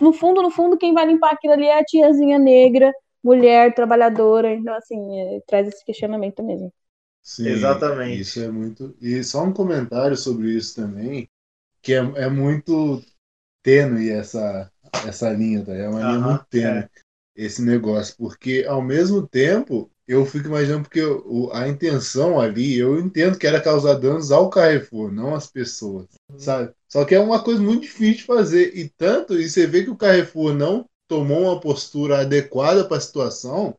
[SPEAKER 3] no fundo, no fundo, quem vai limpar aquilo ali é a tiazinha negra, mulher, trabalhadora. Então, assim, é, traz esse questionamento mesmo.
[SPEAKER 1] Sim,
[SPEAKER 2] Exatamente.
[SPEAKER 1] Isso é muito. E só um comentário sobre isso também, que é, é muito tênue essa, essa linha, tá? É uma linha
[SPEAKER 2] Aham,
[SPEAKER 1] muito tênue
[SPEAKER 2] é.
[SPEAKER 1] esse negócio, porque ao mesmo tempo eu fico imaginando porque o, a intenção ali, eu entendo que era causar danos ao Carrefour, não às pessoas, sabe? Só que é uma coisa muito difícil de fazer e tanto e você vê que o Carrefour não tomou uma postura adequada para a situação,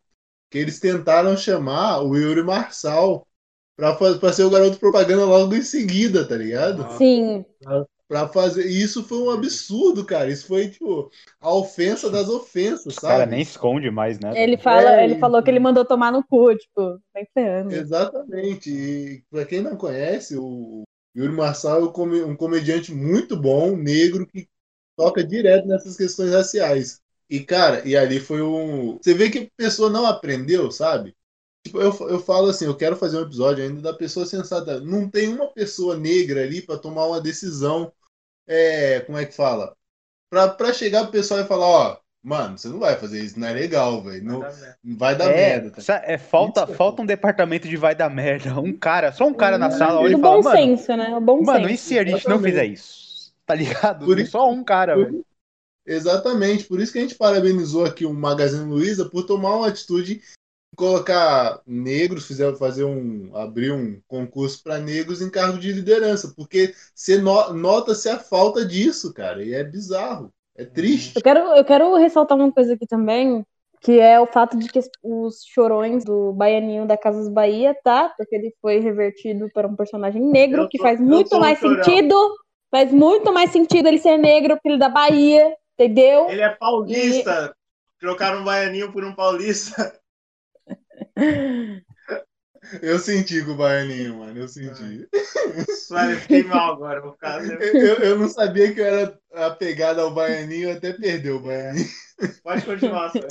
[SPEAKER 1] que eles tentaram chamar o Yuri Marçal para ser o garoto propaganda logo em seguida, tá ligado?
[SPEAKER 2] Ah.
[SPEAKER 3] Sim,
[SPEAKER 1] Pra fazer. E isso foi um absurdo, cara. Isso foi, tipo, a ofensa das ofensas,
[SPEAKER 4] O cara
[SPEAKER 1] sabe?
[SPEAKER 4] nem esconde mais, né?
[SPEAKER 3] ele fala,
[SPEAKER 1] É
[SPEAKER 3] ele falou que ele mandou tomar no cu, tipo, tá ferrando.
[SPEAKER 1] Exatamente. E pra quem não conhece, o Yuri Marçal é um um comediante muito bom, negro, que toca direto nessas questões raciais. E, cara, e ali foi um. Você vê que a pessoa não aprendeu, sabe? Tipo, eu, eu falo assim, eu quero fazer um episódio ainda da pessoa sensata. Não tem uma pessoa negra ali pra tomar uma decisão. É, como é que fala? Pra, pra chegar pro pessoal e falar, ó, mano, você não vai fazer isso, não é legal, velho. Não, vai dar
[SPEAKER 4] é,
[SPEAKER 1] merda. Tá?
[SPEAKER 4] é, falta,
[SPEAKER 1] Isso é
[SPEAKER 4] falta um departamento de vai dar merda. Um cara, só um cara na sala olha e fala,
[SPEAKER 3] bom
[SPEAKER 4] mano,
[SPEAKER 3] senso, né? O bom
[SPEAKER 4] mano, e
[SPEAKER 3] senso.
[SPEAKER 4] se a gente não fizer isso? Tá ligado?
[SPEAKER 1] Por isso-
[SPEAKER 4] Só um cara,
[SPEAKER 1] por-
[SPEAKER 4] velho.
[SPEAKER 1] Exatamente, por isso que a gente parabenizou aqui o Magazine Luiza por tomar uma atitude de colocar negros, fizer fazer um abrir um concurso para negros em cargo de liderança, porque você no- nota-se a falta disso, cara, e é bizarro, é triste.
[SPEAKER 3] Eu quero, eu quero ressaltar uma coisa aqui também, que é o fato de que os- chorões do Baianinho da Casas Bahia, tá? Porque ele foi revertido para um personagem negro,
[SPEAKER 2] Eu
[SPEAKER 3] que faz muito mais
[SPEAKER 2] chorão.
[SPEAKER 3] sentido. Faz muito mais sentido ele ser negro, filho da Bahia, entendeu?
[SPEAKER 2] Ele é paulista. Trocaram um baianinho por um paulista.
[SPEAKER 1] Eu senti com o Baianinho, mano, eu senti.
[SPEAKER 2] Eu fiquei mal agora. Vou ficar...
[SPEAKER 1] Eu, eu- não sabia que eu era apegado ao Baianinho, até perdeu o Baianinho.
[SPEAKER 2] Pode continuar, Sérgio.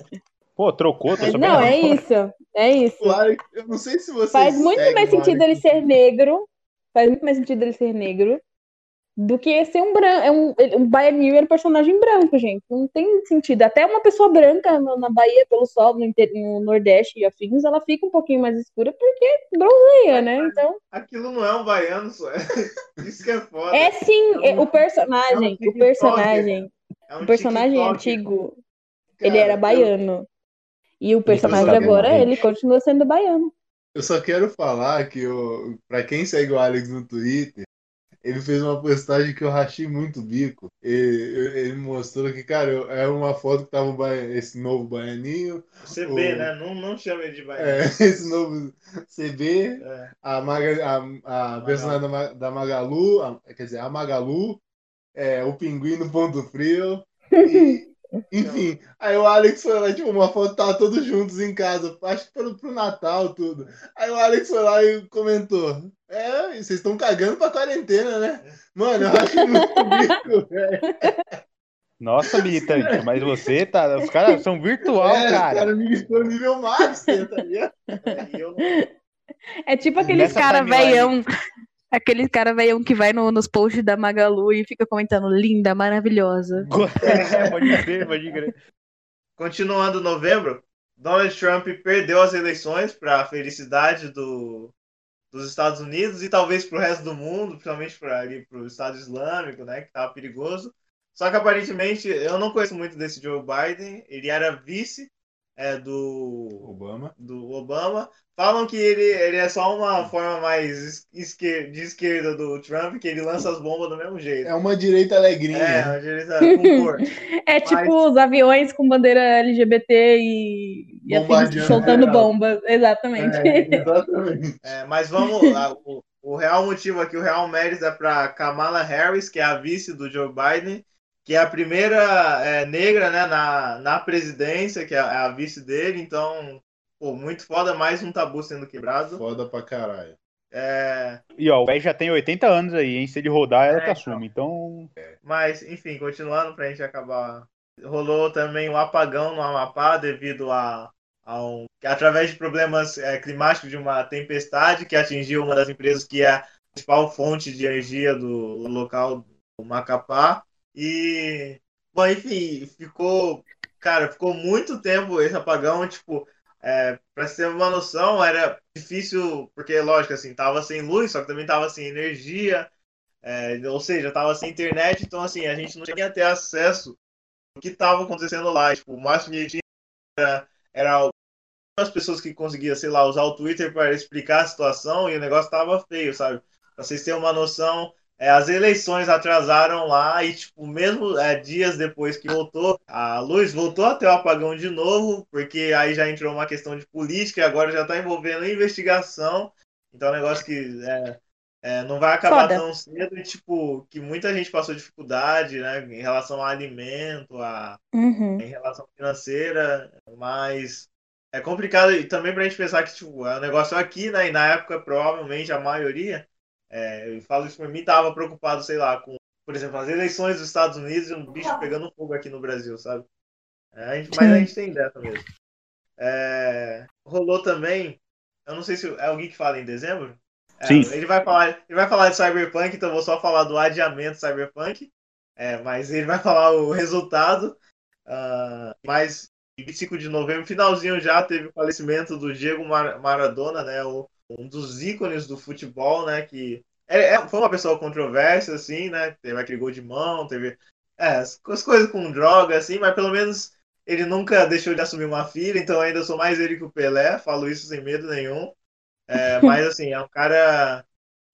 [SPEAKER 4] Pô, trocou, tô sabendo
[SPEAKER 3] não, é isso. É isso.
[SPEAKER 1] Claro, que- eu não sei se você
[SPEAKER 3] Faz muito mais sentido ele ser negro. Faz muito mais sentido ele ser negro do que ser um branco. É um, um baianinho era um personagem branco, gente. Não tem sentido. Até uma pessoa branca na, na Bahia, pelo sol, no, no Nordeste e afins, ela fica um pouquinho mais escura porque bronzeia, né? Então.
[SPEAKER 2] Aquilo não é um baiano, só. Isso que é foda.
[SPEAKER 3] É sim, é- o personagem.
[SPEAKER 2] é um
[SPEAKER 3] o personagem.
[SPEAKER 2] É um
[SPEAKER 3] O personagem antigo,
[SPEAKER 1] Cara,
[SPEAKER 3] ele era
[SPEAKER 1] eu-
[SPEAKER 3] baiano. E o personagem agora,
[SPEAKER 4] gente.
[SPEAKER 3] ele continua sendo baiano.
[SPEAKER 1] Eu só quero falar que, eu, pra quem segue o Alex no Twitter, ele fez uma postagem que eu rachei muito o bico. Ele, ele mostrou que, cara, eu- era uma foto que tava esse novo baianinho,
[SPEAKER 2] CB,
[SPEAKER 1] O-
[SPEAKER 2] né? Não, não chama ele de baiano.
[SPEAKER 1] é, esse novo CB,
[SPEAKER 2] É.
[SPEAKER 1] a, Maga, a, a personagem da, da Magalu, a- quer dizer, a Magalu, é, o pinguim no ponto frio, e, enfim. Aí o Alex foi lá, tipo, uma foto, tava todos juntos em casa, acho que pro, pro Natal, tudo. Aí o Alex foi lá e comentou, é, vocês estão cagando pra quarentena, né? Mano, eu acho muito bico, velho.
[SPEAKER 4] Nossa, militante, mas você tá. Os caras são virtual,
[SPEAKER 1] É,
[SPEAKER 4] cara.
[SPEAKER 1] O cara me listou nível master, tá ligado?
[SPEAKER 2] É, eu,
[SPEAKER 3] É tipo aqueles
[SPEAKER 4] Nessa
[SPEAKER 3] cara
[SPEAKER 4] timeline.
[SPEAKER 3] Aquele cara veião que vai no- nos posts da Magalu e fica comentando linda, maravilhosa.
[SPEAKER 4] É, pode crer, pode crer.
[SPEAKER 2] Continuando novembro, Donald Trump perdeu as eleições para a felicidade do, dos Estados Unidos e talvez para o resto do mundo, principalmente para ali para o Estado Islâmico, né, que estava perigoso. Só que aparentemente eu não conheço muito desse Joe Biden. Ele era vice é, do
[SPEAKER 1] Obama.
[SPEAKER 2] do Obama. Falam que ele, ele é só uma forma mais esquer- de esquerda do Trump, que ele lança as bombas do mesmo jeito.
[SPEAKER 1] É uma direita alegrinha.
[SPEAKER 2] É, uma direita com cor.
[SPEAKER 3] É tipo os aviões com bandeira LGBT e, e
[SPEAKER 1] Bombardeando
[SPEAKER 3] soltando
[SPEAKER 1] geral.
[SPEAKER 3] bombas. Exatamente.
[SPEAKER 1] É, exatamente.
[SPEAKER 2] É, mas vamos. a- o, o real motivo aqui, o real mérito é para Kamala Harris, que é a vice do Joe Biden, que é a primeira é, negra né, na, na presidência, que é a, a vice dele. Então, pô, muito foda, mais um tabu sendo quebrado.
[SPEAKER 1] Foda pra caralho.
[SPEAKER 2] É,
[SPEAKER 4] E ó, o Pé já tem 80 anos aí, hein? Se ele rodar, ela
[SPEAKER 2] É,
[SPEAKER 4] que assume. Então,
[SPEAKER 2] Mas, enfim, continuando pra gente acabar. Rolou também um apagão no Amapá devido a, a um. através de problemas é, climáticos de uma tempestade que atingiu uma das empresas que é a principal fonte de energia do local do Macapá. E, bom, enfim, ficou. Cara, ficou muito tempo esse apagão, tipo. É, você ter uma noção, era difícil, porque, lógico, assim, tava sem luz, só que também tava sem energia. É, ou seja, tava sem internet, então assim, a gente não tinha ter acesso ao que estava acontecendo lá. Tipo, o máximo que a gente tinha era, algumas pessoas que conseguiam, sei lá, usar o Twitter para explicar a situação e o negócio tava feio, sabe? Pra vocês terem uma noção, é, as eleições atrasaram lá e, tipo, mesmo é, dias depois que voltou, a luz voltou a ter o apagão de novo, porque aí já entrou uma questão de política e agora já tá envolvendo investigação. Então é um negócio que é, é, não vai acabar
[SPEAKER 3] Foda.
[SPEAKER 2] tão cedo e, tipo, que muita gente passou dificuldade, né, em relação a alimento, a,
[SPEAKER 3] Uhum.
[SPEAKER 2] em relação financeira, mas é complicado e também pra gente pensar que, tipo, é um negócio aqui, né, e na época, provavelmente, a maioria, é, eu falo isso por mim, tava preocupado, sei lá, com, por exemplo, as eleições dos Estados Unidos e um bicho pegando fogo aqui no Brasil, sabe? É, a gente- mas a gente tem dessa mesmo. É, rolou também, eu não sei se é alguém que fala em dezembro, é,
[SPEAKER 4] Sim.
[SPEAKER 2] ele vai falar, ele vai falar de Cyberpunk, então eu vou só falar do adiamento Cyberpunk. É, mas ele vai falar o resultado. ah, mas em 25 de novembro, finalzinho já teve o falecimento do Diego Mar- Maradona, né? O, um dos ícones do futebol, né? Que é, é- foi uma pessoa controversa, assim, né? Teve aquele gol de mão, teve é, as, as coisas com droga, assim, mas pelo menos ele nunca deixou de assumir uma filha, então ainda sou mais ele que o Pelé, falo isso sem medo nenhum. É, mas assim, é um cara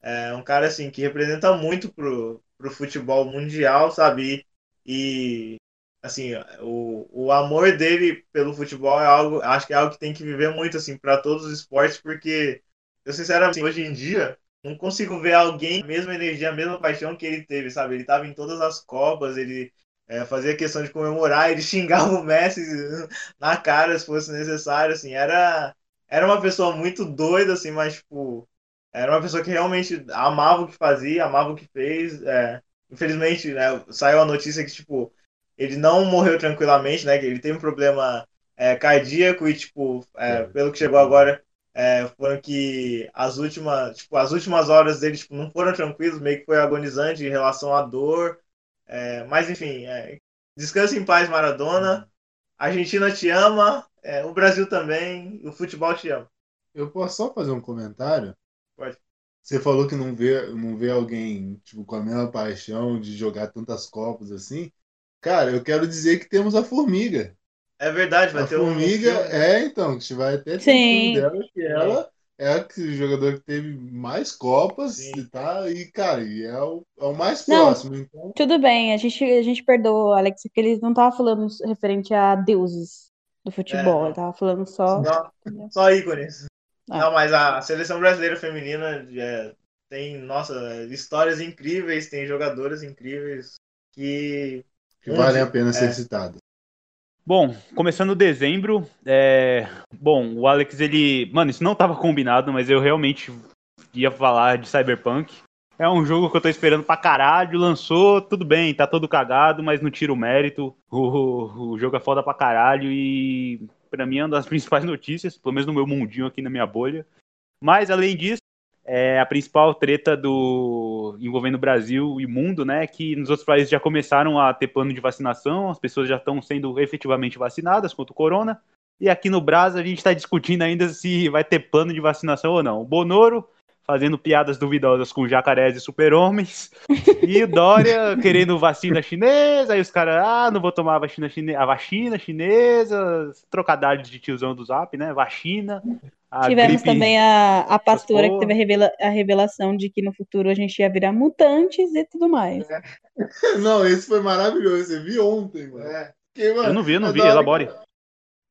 [SPEAKER 2] é um cara assim que representa muito pro, pro futebol mundial, sabe? E assim, o, o amor dele pelo futebol é algo, acho que é algo que tem que viver muito assim para todos os esportes, porque eu sinceramente hoje em dia não consigo ver alguém com a mesma energia, a mesma paixão que ele teve, sabe? Ele tava em todas as copas, ele é, fazia questão de comemorar, ele xingava o Messi na cara se fosse necessário, assim, era era uma pessoa muito doida assim, mas tipo era uma pessoa que realmente amava o que fazia, amava o que fez. é. infelizmente, né, saiu a notícia que, tipo, ele não morreu tranquilamente, né? Que ele teve um problema é, cardíaco e, tipo, é, pelo que chegou agora, é, foram que as últimas, tipo, as últimas horas dele, tipo, não foram tranquilos, meio que foi agonizante em relação à dor. É, mas, enfim, é, descanse em paz, Maradona. A Argentina te ama, é, o Brasil também, o futebol te ama.
[SPEAKER 1] Eu posso só fazer um comentário?
[SPEAKER 2] Pode.
[SPEAKER 1] Você falou que não vê, não vê alguém tipo, com a mesma paixão de jogar tantas copas assim. Cara, eu quero dizer que temos a Formiga.
[SPEAKER 2] É verdade, vai
[SPEAKER 1] A
[SPEAKER 2] ter um
[SPEAKER 1] Formiga
[SPEAKER 2] filme.
[SPEAKER 1] é, então, que vai até ter um
[SPEAKER 3] Sim.
[SPEAKER 1] dela, que ela é a que- jogador que teve mais copas
[SPEAKER 2] Sim.
[SPEAKER 1] e tá, e cara, e é o, é o mais
[SPEAKER 3] Não.
[SPEAKER 1] próximo, então.
[SPEAKER 3] Tudo bem, a gente, a gente perdoa, Alex, que ele não tava falando referente a deuses do futebol,
[SPEAKER 2] não.
[SPEAKER 3] ele tava falando só.
[SPEAKER 2] Só, só ícones.
[SPEAKER 3] Ah.
[SPEAKER 2] Não, mas a seleção brasileira feminina é, tem, nossa, histórias incríveis, tem jogadoras incríveis que.
[SPEAKER 1] Que valem a pena ser
[SPEAKER 2] É.
[SPEAKER 1] citadas.
[SPEAKER 4] Bom, começando dezembro, é... bom, o Alex, ele. Mano, isso não tava combinado, mas eu realmente ia falar de Cyberpunk. É um jogo que eu tô esperando pra caralho, lançou, tudo bem, tá todo cagado, mas não tira o mérito. O, o jogo é foda pra caralho e pra mim é uma das principais notícias, pelo menos no meu mundinho aqui na minha bolha. Mas, além disso, é, a principal treta do envolvendo o Brasil e mundo, né, é que nos outros países já começaram a ter plano de vacinação, as pessoas já estão sendo efetivamente vacinadas contra o corona. E aqui no Brasil a gente está discutindo ainda se vai ter plano de vacinação ou não. O Bonoro fazendo piadas duvidosas com jacarés e super-homens. E o Dória querendo vacina chinesa. Aí os caras, ah, não vou tomar a vacina, chine a vacina chinesa. Trocadilhos de tiozão do zap, né? Vacina.
[SPEAKER 3] Tivemos gripe... também a, a pastora que teve a, revela a revelação de que no futuro a gente ia virar mutantes e tudo mais. É.
[SPEAKER 1] Não, esse foi maravilhoso. Você viu ontem, mano. É.
[SPEAKER 4] Porque, mano eu não vi, eu não vi. Elabore.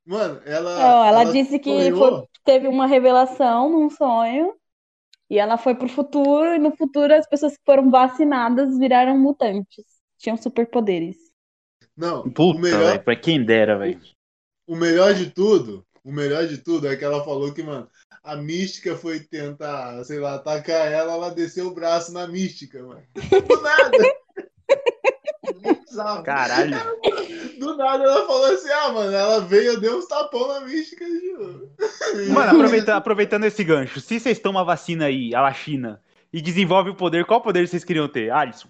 [SPEAKER 1] Mano, ela.
[SPEAKER 3] Não, ela, ela, disse que foi, teve uma revelação num sonho e ela foi pro futuro, e no futuro as pessoas que foram vacinadas viraram mutantes. Tinham superpoderes.
[SPEAKER 1] Não,
[SPEAKER 4] Puta, o melhor. pra quem dera, velho.
[SPEAKER 1] O melhor de tudo, o melhor de tudo é que ela falou que, mano, a mística foi tentar, sei lá, atacar ela, ela desceu o braço na mística, mano. Do nada!
[SPEAKER 4] Caralho.
[SPEAKER 1] Do nada ela falou assim: ah, mano, ela veio, deu uns tapão na mística de novo.
[SPEAKER 4] Mano, aproveitando, aproveitando esse gancho, se vocês tomam a vacina aí, a China, e desenvolve o poder, qual poder vocês queriam ter? Alisson?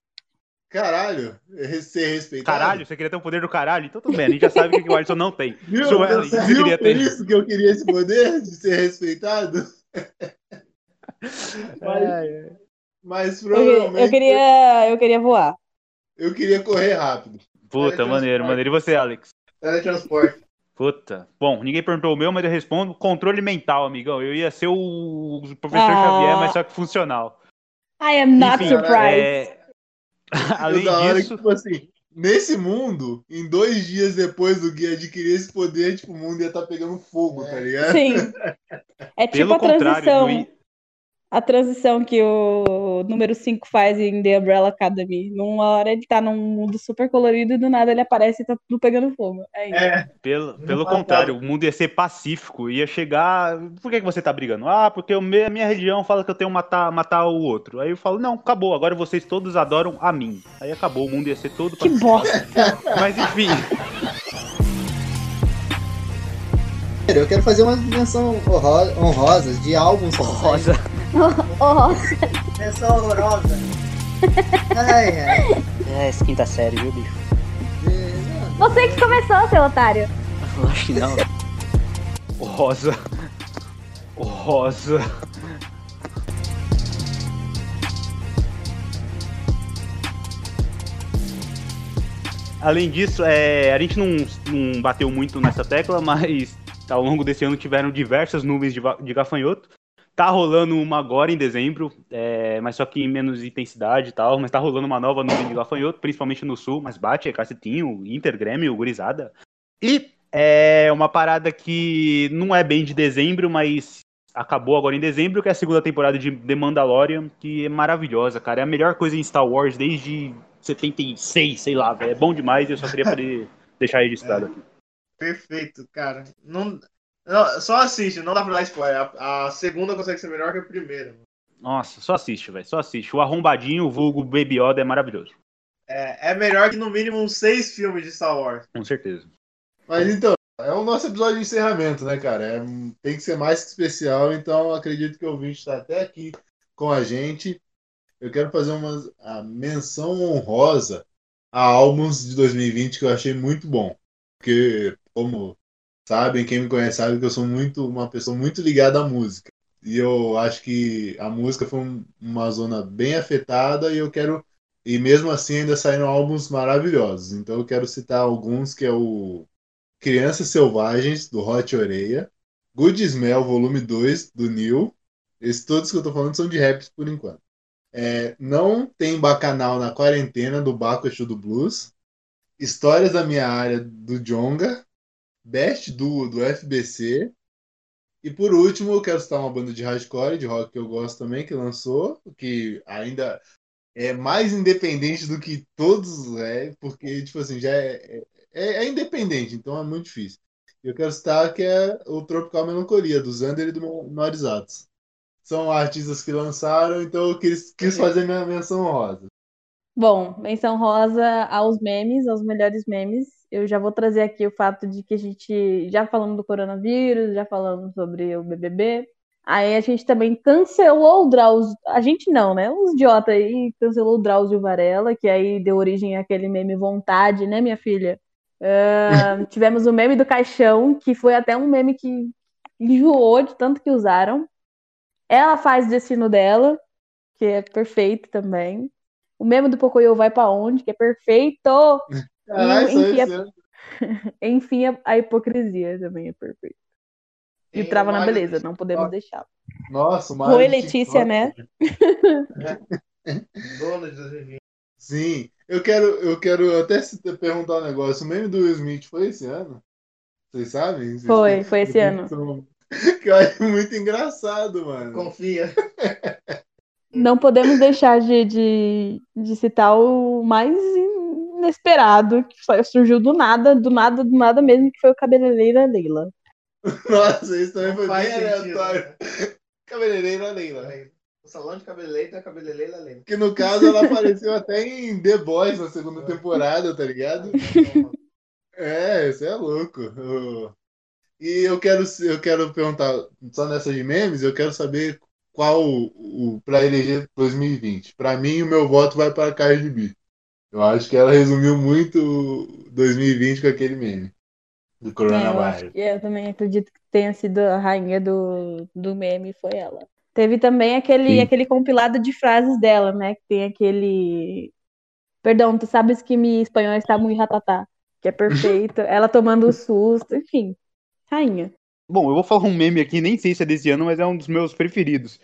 [SPEAKER 1] Caralho, ser respeitado.
[SPEAKER 4] Caralho, você queria ter o poder do caralho? Então tudo bem, a gente já sabe que o Alisson não tem.
[SPEAKER 1] Viu, Joel, você viu queria por ter. isso que eu queria esse poder de ser respeitado? mas, é. mas provavelmente...
[SPEAKER 3] Eu queria, eu queria voar.
[SPEAKER 1] Eu queria correr rápido.
[SPEAKER 4] Puta, maneiro, maneiro. E você, Alex?
[SPEAKER 2] Teletransporte.
[SPEAKER 4] Puta. Bom, ninguém perguntou o meu, mas eu respondo controle mental, amigão. Eu ia ser o professor ah. Xavier, mas só que funcional.
[SPEAKER 3] I am not Enfim, surprised. É...
[SPEAKER 1] Além disso... Que, tipo assim, nesse mundo, em dois dias depois do Gui adquirir esse poder, tipo, o mundo ia estar tá pegando fogo, tá ligado?
[SPEAKER 3] Sim. É tipo Pelo a transição a transição que o número 5 faz em The Umbrella Academy. Numa hora ele tá num mundo super colorido e do nada ele aparece e tá tudo pegando fogo. É isso. É.
[SPEAKER 4] Pelo, pelo contrário, o mundo ia ser pacífico, ia chegar. Por que, que você tá brigando? Ah, porque a minha religião fala que eu tenho que matar, matar o outro. Aí eu falo, não, acabou, agora vocês todos adoram a mim. Aí acabou, o mundo ia ser todo
[SPEAKER 3] pacífico. Que bosta!
[SPEAKER 4] Mas enfim.
[SPEAKER 6] Eu quero fazer uma menção honrosa de álbuns.
[SPEAKER 4] Honrosa.
[SPEAKER 6] Honrosa. Menção horrorosa. Ai, ai.
[SPEAKER 5] É, essa quinta série, viu, bicho?
[SPEAKER 3] Você que começou, seu otário.
[SPEAKER 5] Eu acho que não.
[SPEAKER 4] Rosa. Rosa. Além disso, é, a gente não, não bateu muito nessa tecla, mas ao longo desse ano tiveram diversas nuvens de, de gafanhoto. Tá rolando uma agora em dezembro, é, mas só que em menos intensidade e tal, mas tá rolando uma nova nuvem de gafanhoto, principalmente no sul, mas bate, é cacetinho, Inter, Grêmio, gurizada. E é uma parada que não é bem de dezembro, mas acabou agora em dezembro, que é a segunda temporada de The Mandalorian, que é maravilhosa, cara. É a melhor coisa em Star Wars desde 76, sei lá, é bom demais e eu só queria poder deixar registrado aqui.
[SPEAKER 2] Perfeito, cara. Não, não, só assiste, não dá pra dar spoiler. A, a segunda consegue ser melhor que a primeira.
[SPEAKER 4] Nossa, só assiste, velho. Só assiste. O arrombadinho, o vulgo Baby Yoda é maravilhoso.
[SPEAKER 2] É, é melhor que no mínimo uns seis filmes de Star Wars.
[SPEAKER 4] Com certeza.
[SPEAKER 1] Mas então, é o nosso episódio de encerramento, né, cara? É, tem que ser mais que especial, então acredito que o ouvinte está até aqui com a gente. Eu quero fazer uma a menção honrosa a álbuns de 2020 que eu achei muito bom. Porque como sabem, quem me conhece sabe que eu sou muito uma pessoa muito ligada à música. E eu acho que a música foi um, uma zona bem afetada e eu quero e mesmo assim ainda saíram álbuns maravilhosos. Então eu quero citar alguns que é o Crianças Selvagens do Hot Oreia, Good Smell Volume 2 do Neil. Esses todos que eu tô falando são de raps por enquanto. É, não tem Bacanal na quarentena do Baco Exu do Blues. Histórias da minha área do Jonga. Best Duo do FBC. E por último, eu quero citar uma banda de hardcore, de rock que eu gosto também, que lançou, que ainda é mais independente do que todos é, porque, tipo assim, já é, é, é independente, então é muito difícil. Eu quero citar que é o Tropical Melancolia, do Zander e do Norizatos. São artistas que lançaram, então eu quis, quis fazer minha menção rosa.
[SPEAKER 3] Bom, menção rosa aos memes, aos melhores memes eu já vou trazer aqui o fato de que a gente já falamos do coronavírus, já falamos sobre o BBB, Aí a gente também cancelou o Drauzio. A gente não, né? Os idiota aí cancelou o Drauzio Varela, que aí deu origem àquele meme vontade, né, minha filha? Uh, tivemos o meme do caixão, que foi até um meme que enjoou de tanto que usaram. Ela faz o destino dela, que é perfeito também. O meme do Pocoyo vai para onde, que é perfeito.
[SPEAKER 1] Caralho,
[SPEAKER 3] E, enfim, a-. Enfim, a, a hipocrisia também é perfeita. E
[SPEAKER 2] Tem
[SPEAKER 3] trava na beleza, não podemos
[SPEAKER 2] TikTok,
[SPEAKER 3] deixar.
[SPEAKER 1] Nossa, Mário
[SPEAKER 3] Oi, Letícia,
[SPEAKER 1] TikTok.
[SPEAKER 3] né?
[SPEAKER 2] Dono de 2020.
[SPEAKER 1] Sim. Eu quero, eu quero até se- perguntar um negócio. O meme do Will Smith foi esse ano? Vocês sabem? Vocês
[SPEAKER 3] Foi, foi esse ano.
[SPEAKER 1] Que eu acho muito engraçado, mano.
[SPEAKER 2] Confia.
[SPEAKER 3] Não podemos deixar de, de, de citar o mais inesperado, que surgiu do nada, do nada, do nada mesmo, que foi o cabeleireira Leila.
[SPEAKER 1] Nossa, isso também foi bem
[SPEAKER 2] sentido,
[SPEAKER 1] aleatório.
[SPEAKER 2] né?
[SPEAKER 1] Cabeleireira Leila.
[SPEAKER 2] O salão de cabeleireiro é cabeleireira lembra.
[SPEAKER 1] Que no caso ela apareceu até em The Boys na segunda temporada, tá ligado? É, isso é louco. Eu- E eu quero, eu quero perguntar, só nessa de memes, eu quero saber qual o, o para eleger 2020. Pra mim, o meu voto vai para a Cardi B. Eu acho que ela resumiu muito o 2020 com aquele meme do
[SPEAKER 3] É, eu,
[SPEAKER 1] coronavírus.
[SPEAKER 3] acho que eu também acredito que tenha sido a rainha do, do meme, foi ela. Teve também aquele,
[SPEAKER 1] Sim.
[SPEAKER 3] aquele compilado de frases dela, né? Que tem aquele. Perdão, tu sabes que mi espanhol está muito ratatá. Que é perfeito. ela tomando o susto, enfim. Rainha.
[SPEAKER 4] Bom, eu vou falar um meme aqui, nem sei se é desse ano, mas é um dos meus preferidos.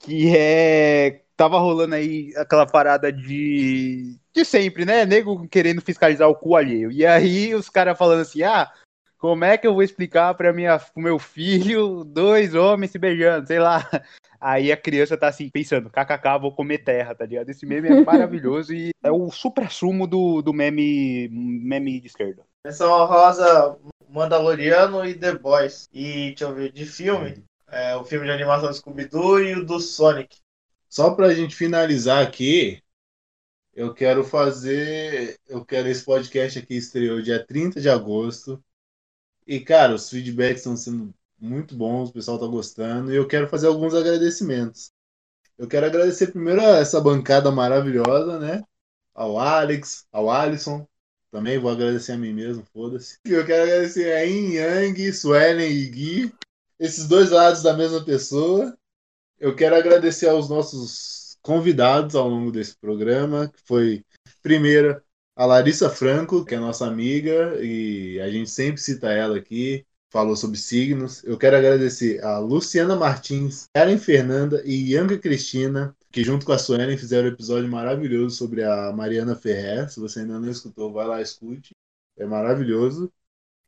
[SPEAKER 4] Que é. Tava rolando aí aquela parada de. De sempre, né? Nego querendo fiscalizar o cu alheio. E aí os caras falando assim: ah, como é que eu vou explicar pra minha, pro meu filho dois homens se beijando? Sei lá. Aí a criança tá assim, pensando: kkk, vou comer terra, tá ligado? Esse meme é maravilhoso e é o supra-sumo do, do meme, meme de esquerda.
[SPEAKER 2] Menção rosa Mandaloriano e The Boys. E deixa eu ver, de filme, é, o filme de animação do Scooby-Doo e o do Sonic.
[SPEAKER 1] Só pra gente finalizar aqui, eu quero fazer. Eu quero esse podcast aqui estreou dia 30 de agosto. E, cara, os feedbacks estão sendo muito bons, o pessoal tá gostando. E eu quero fazer alguns agradecimentos. Eu quero agradecer primeiro a essa bancada maravilhosa, né? Ao Alex, ao Alisson. Também vou agradecer a mim mesmo, foda-se. Eu quero agradecer a Yin Yang, Suelen e Gui. Esses dois lados da mesma pessoa. Eu quero agradecer aos nossos convidados ao longo desse programa, que foi, primeiro, a Larissa Franco, que é nossa amiga, e a gente sempre cita ela aqui, falou sobre signos. Eu quero agradecer a Luciana Martins, Karen Fernanda e Ianca Cristina, que junto com a Suelen fizeram um episódio maravilhoso sobre a Mariana Ferrer. Se você ainda não escutou, vai lá, escute. É maravilhoso.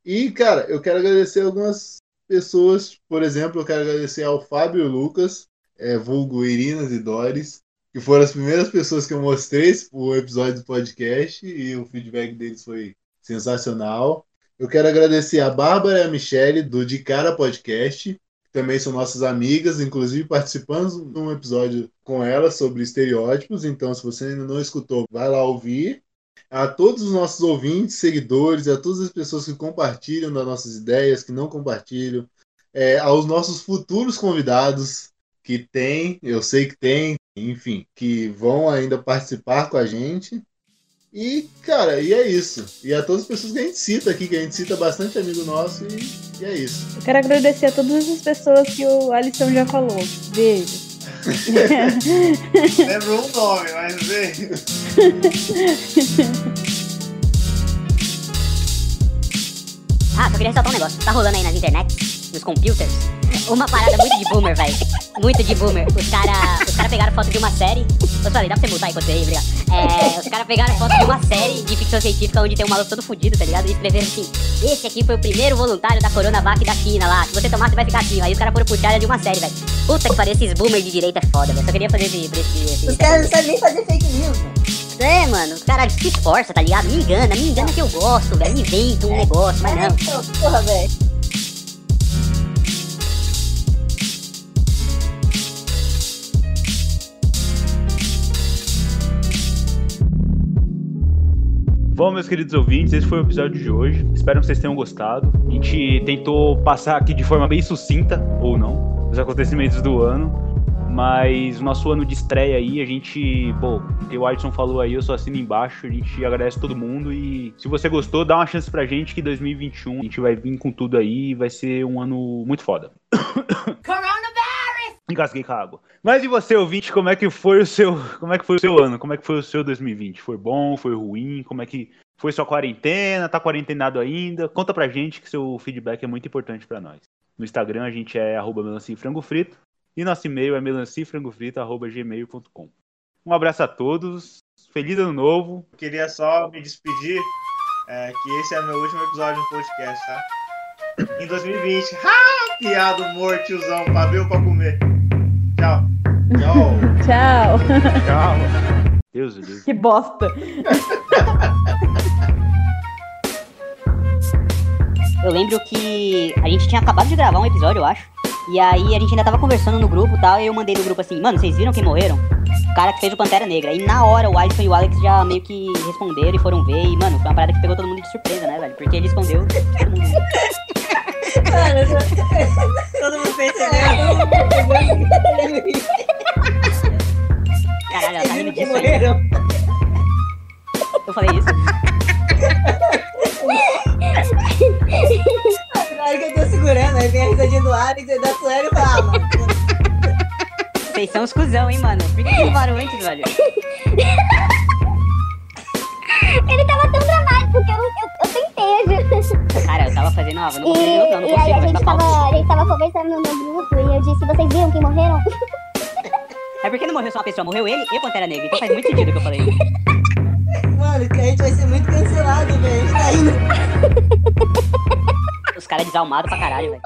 [SPEAKER 1] E, cara, eu quero agradecer algumas pessoas, por exemplo, eu quero agradecer ao Fábio Lucas, é, vulgo Irinas e Doris, que foram as primeiras pessoas que eu mostrei o episódio do podcast e o feedback deles foi sensacional. Eu quero agradecer a Bárbara e a Michele do De Cara Podcast, também são nossas amigas, inclusive participamos de um episódio com elas sobre estereótipos, então se você ainda não escutou, vai lá ouvir. A todos os nossos ouvintes, seguidores, a todas as pessoas que compartilham das nossas ideias, que não compartilham, é, aos nossos futuros convidados, que tem, eu sei que tem, enfim, que vão ainda participar com a gente. E, cara, e é isso. E a todas as pessoas que a gente cita aqui, que a gente cita bastante amigo nosso, e, e é isso.
[SPEAKER 3] Eu quero agradecer a todas as pessoas que o Alisson já falou. Beijo.
[SPEAKER 2] Lembro um nome, mas vê.
[SPEAKER 5] Ah, só queria ressaltar um negócio. Tá rolando aí nas internet, nos computers, uma parada muito de boomer, velho. Muito de boomer. Os caras os cara pegaram foto de uma série. Eu falei, dá pra você mutar enquanto aí, obrigado. É, os caras pegaram foto de uma série de ficção científica onde tem um maluco todo fudido, tá ligado? E escreveram assim: Esse aqui foi o primeiro voluntário da Coronavac da China lá. Se você tomar, você vai ficar assim. Aí os caras foram puxar de uma série, velho. Puta que pariu, esses boomers de direita é foda, velho. Só queria fazer esse. esse, esse
[SPEAKER 6] Os caras não sabem nem fazer fake news, mano.
[SPEAKER 5] É, mano, os caras se esforça, tá ligado? Me engana, me engana que eu gosto, velho. Inventa um negócio, mas não.
[SPEAKER 6] Então, porra, velho.
[SPEAKER 4] Bom, meus queridos ouvintes, esse foi o episódio de hoje. Espero que vocês tenham gostado. A gente tentou passar aqui de forma bem sucinta, ou não. os acontecimentos do ano. Mas o nosso ano de estreia aí, a gente, pô, o Alisson falou aí, eu só assino embaixo, a gente agradece todo mundo e se você gostou, dá uma chance pra gente que 2021 a gente vai vir com tudo aí e vai ser um ano muito foda. Engasguei com a água. Mas e você, ouvinte, como é que foi o seu, como é que foi o seu ano? Como é que foi o seu 2020? Foi bom, foi ruim? Como é que foi sua quarentena? Tá quarentenado ainda? Conta pra gente que seu feedback é muito importante pra nós. No Instagram a gente é arroba melancia e nosso e-mail é melanciafrangofrito.gmail.com. Um abraço a todos, feliz ano novo.
[SPEAKER 2] Queria só me despedir, é, que esse é meu último episódio no podcast, tá? Em 2020. Ah, piado humor, tiozão, ou pra comer. Tchau.
[SPEAKER 1] Tchau.
[SPEAKER 3] Tchau.
[SPEAKER 4] Deus do Deus.
[SPEAKER 3] Que bosta.
[SPEAKER 5] Eu lembro que a gente tinha acabado de gravar um episódio, eu acho. E aí a gente ainda tava conversando no grupo e tal, e eu mandei no grupo assim, mano, vocês viram quem morreram? O cara que fez o Pantera Negra. E na hora o Alisson e o Alex já meio que responderam e foram ver. E, mano, foi uma parada que pegou todo mundo de surpresa, né, velho? Porque ele escondeu todo mundo.
[SPEAKER 6] Mano, todo mundo percebeu.
[SPEAKER 5] Caralho, ela tá rindo disso aí. Eu falei isso.
[SPEAKER 6] Na hora que eu tô segurando, aí vem a risadinha do Alex e da Sueli e fala, ah, mano.
[SPEAKER 5] Vocês são os cuzão, hein, mano? Por que que não varam antes, velho?
[SPEAKER 7] Ele tava tão dramático que eu, eu, tentei.
[SPEAKER 5] Cara, eu tava fazendo, não
[SPEAKER 7] E,
[SPEAKER 5] não, não
[SPEAKER 7] e aí a gente, tava, a gente tava conversando no meu grupo e eu disse, vocês viram quem morreram?
[SPEAKER 5] É porque não morreu só uma pessoa, morreu ele e Pantera Negra. Então faz muito sentido o que eu falei.
[SPEAKER 6] Mano, que a gente vai ser muito cancelado, velho. A gente tá indo.
[SPEAKER 5] Os caras desalmados pra caralho, velho.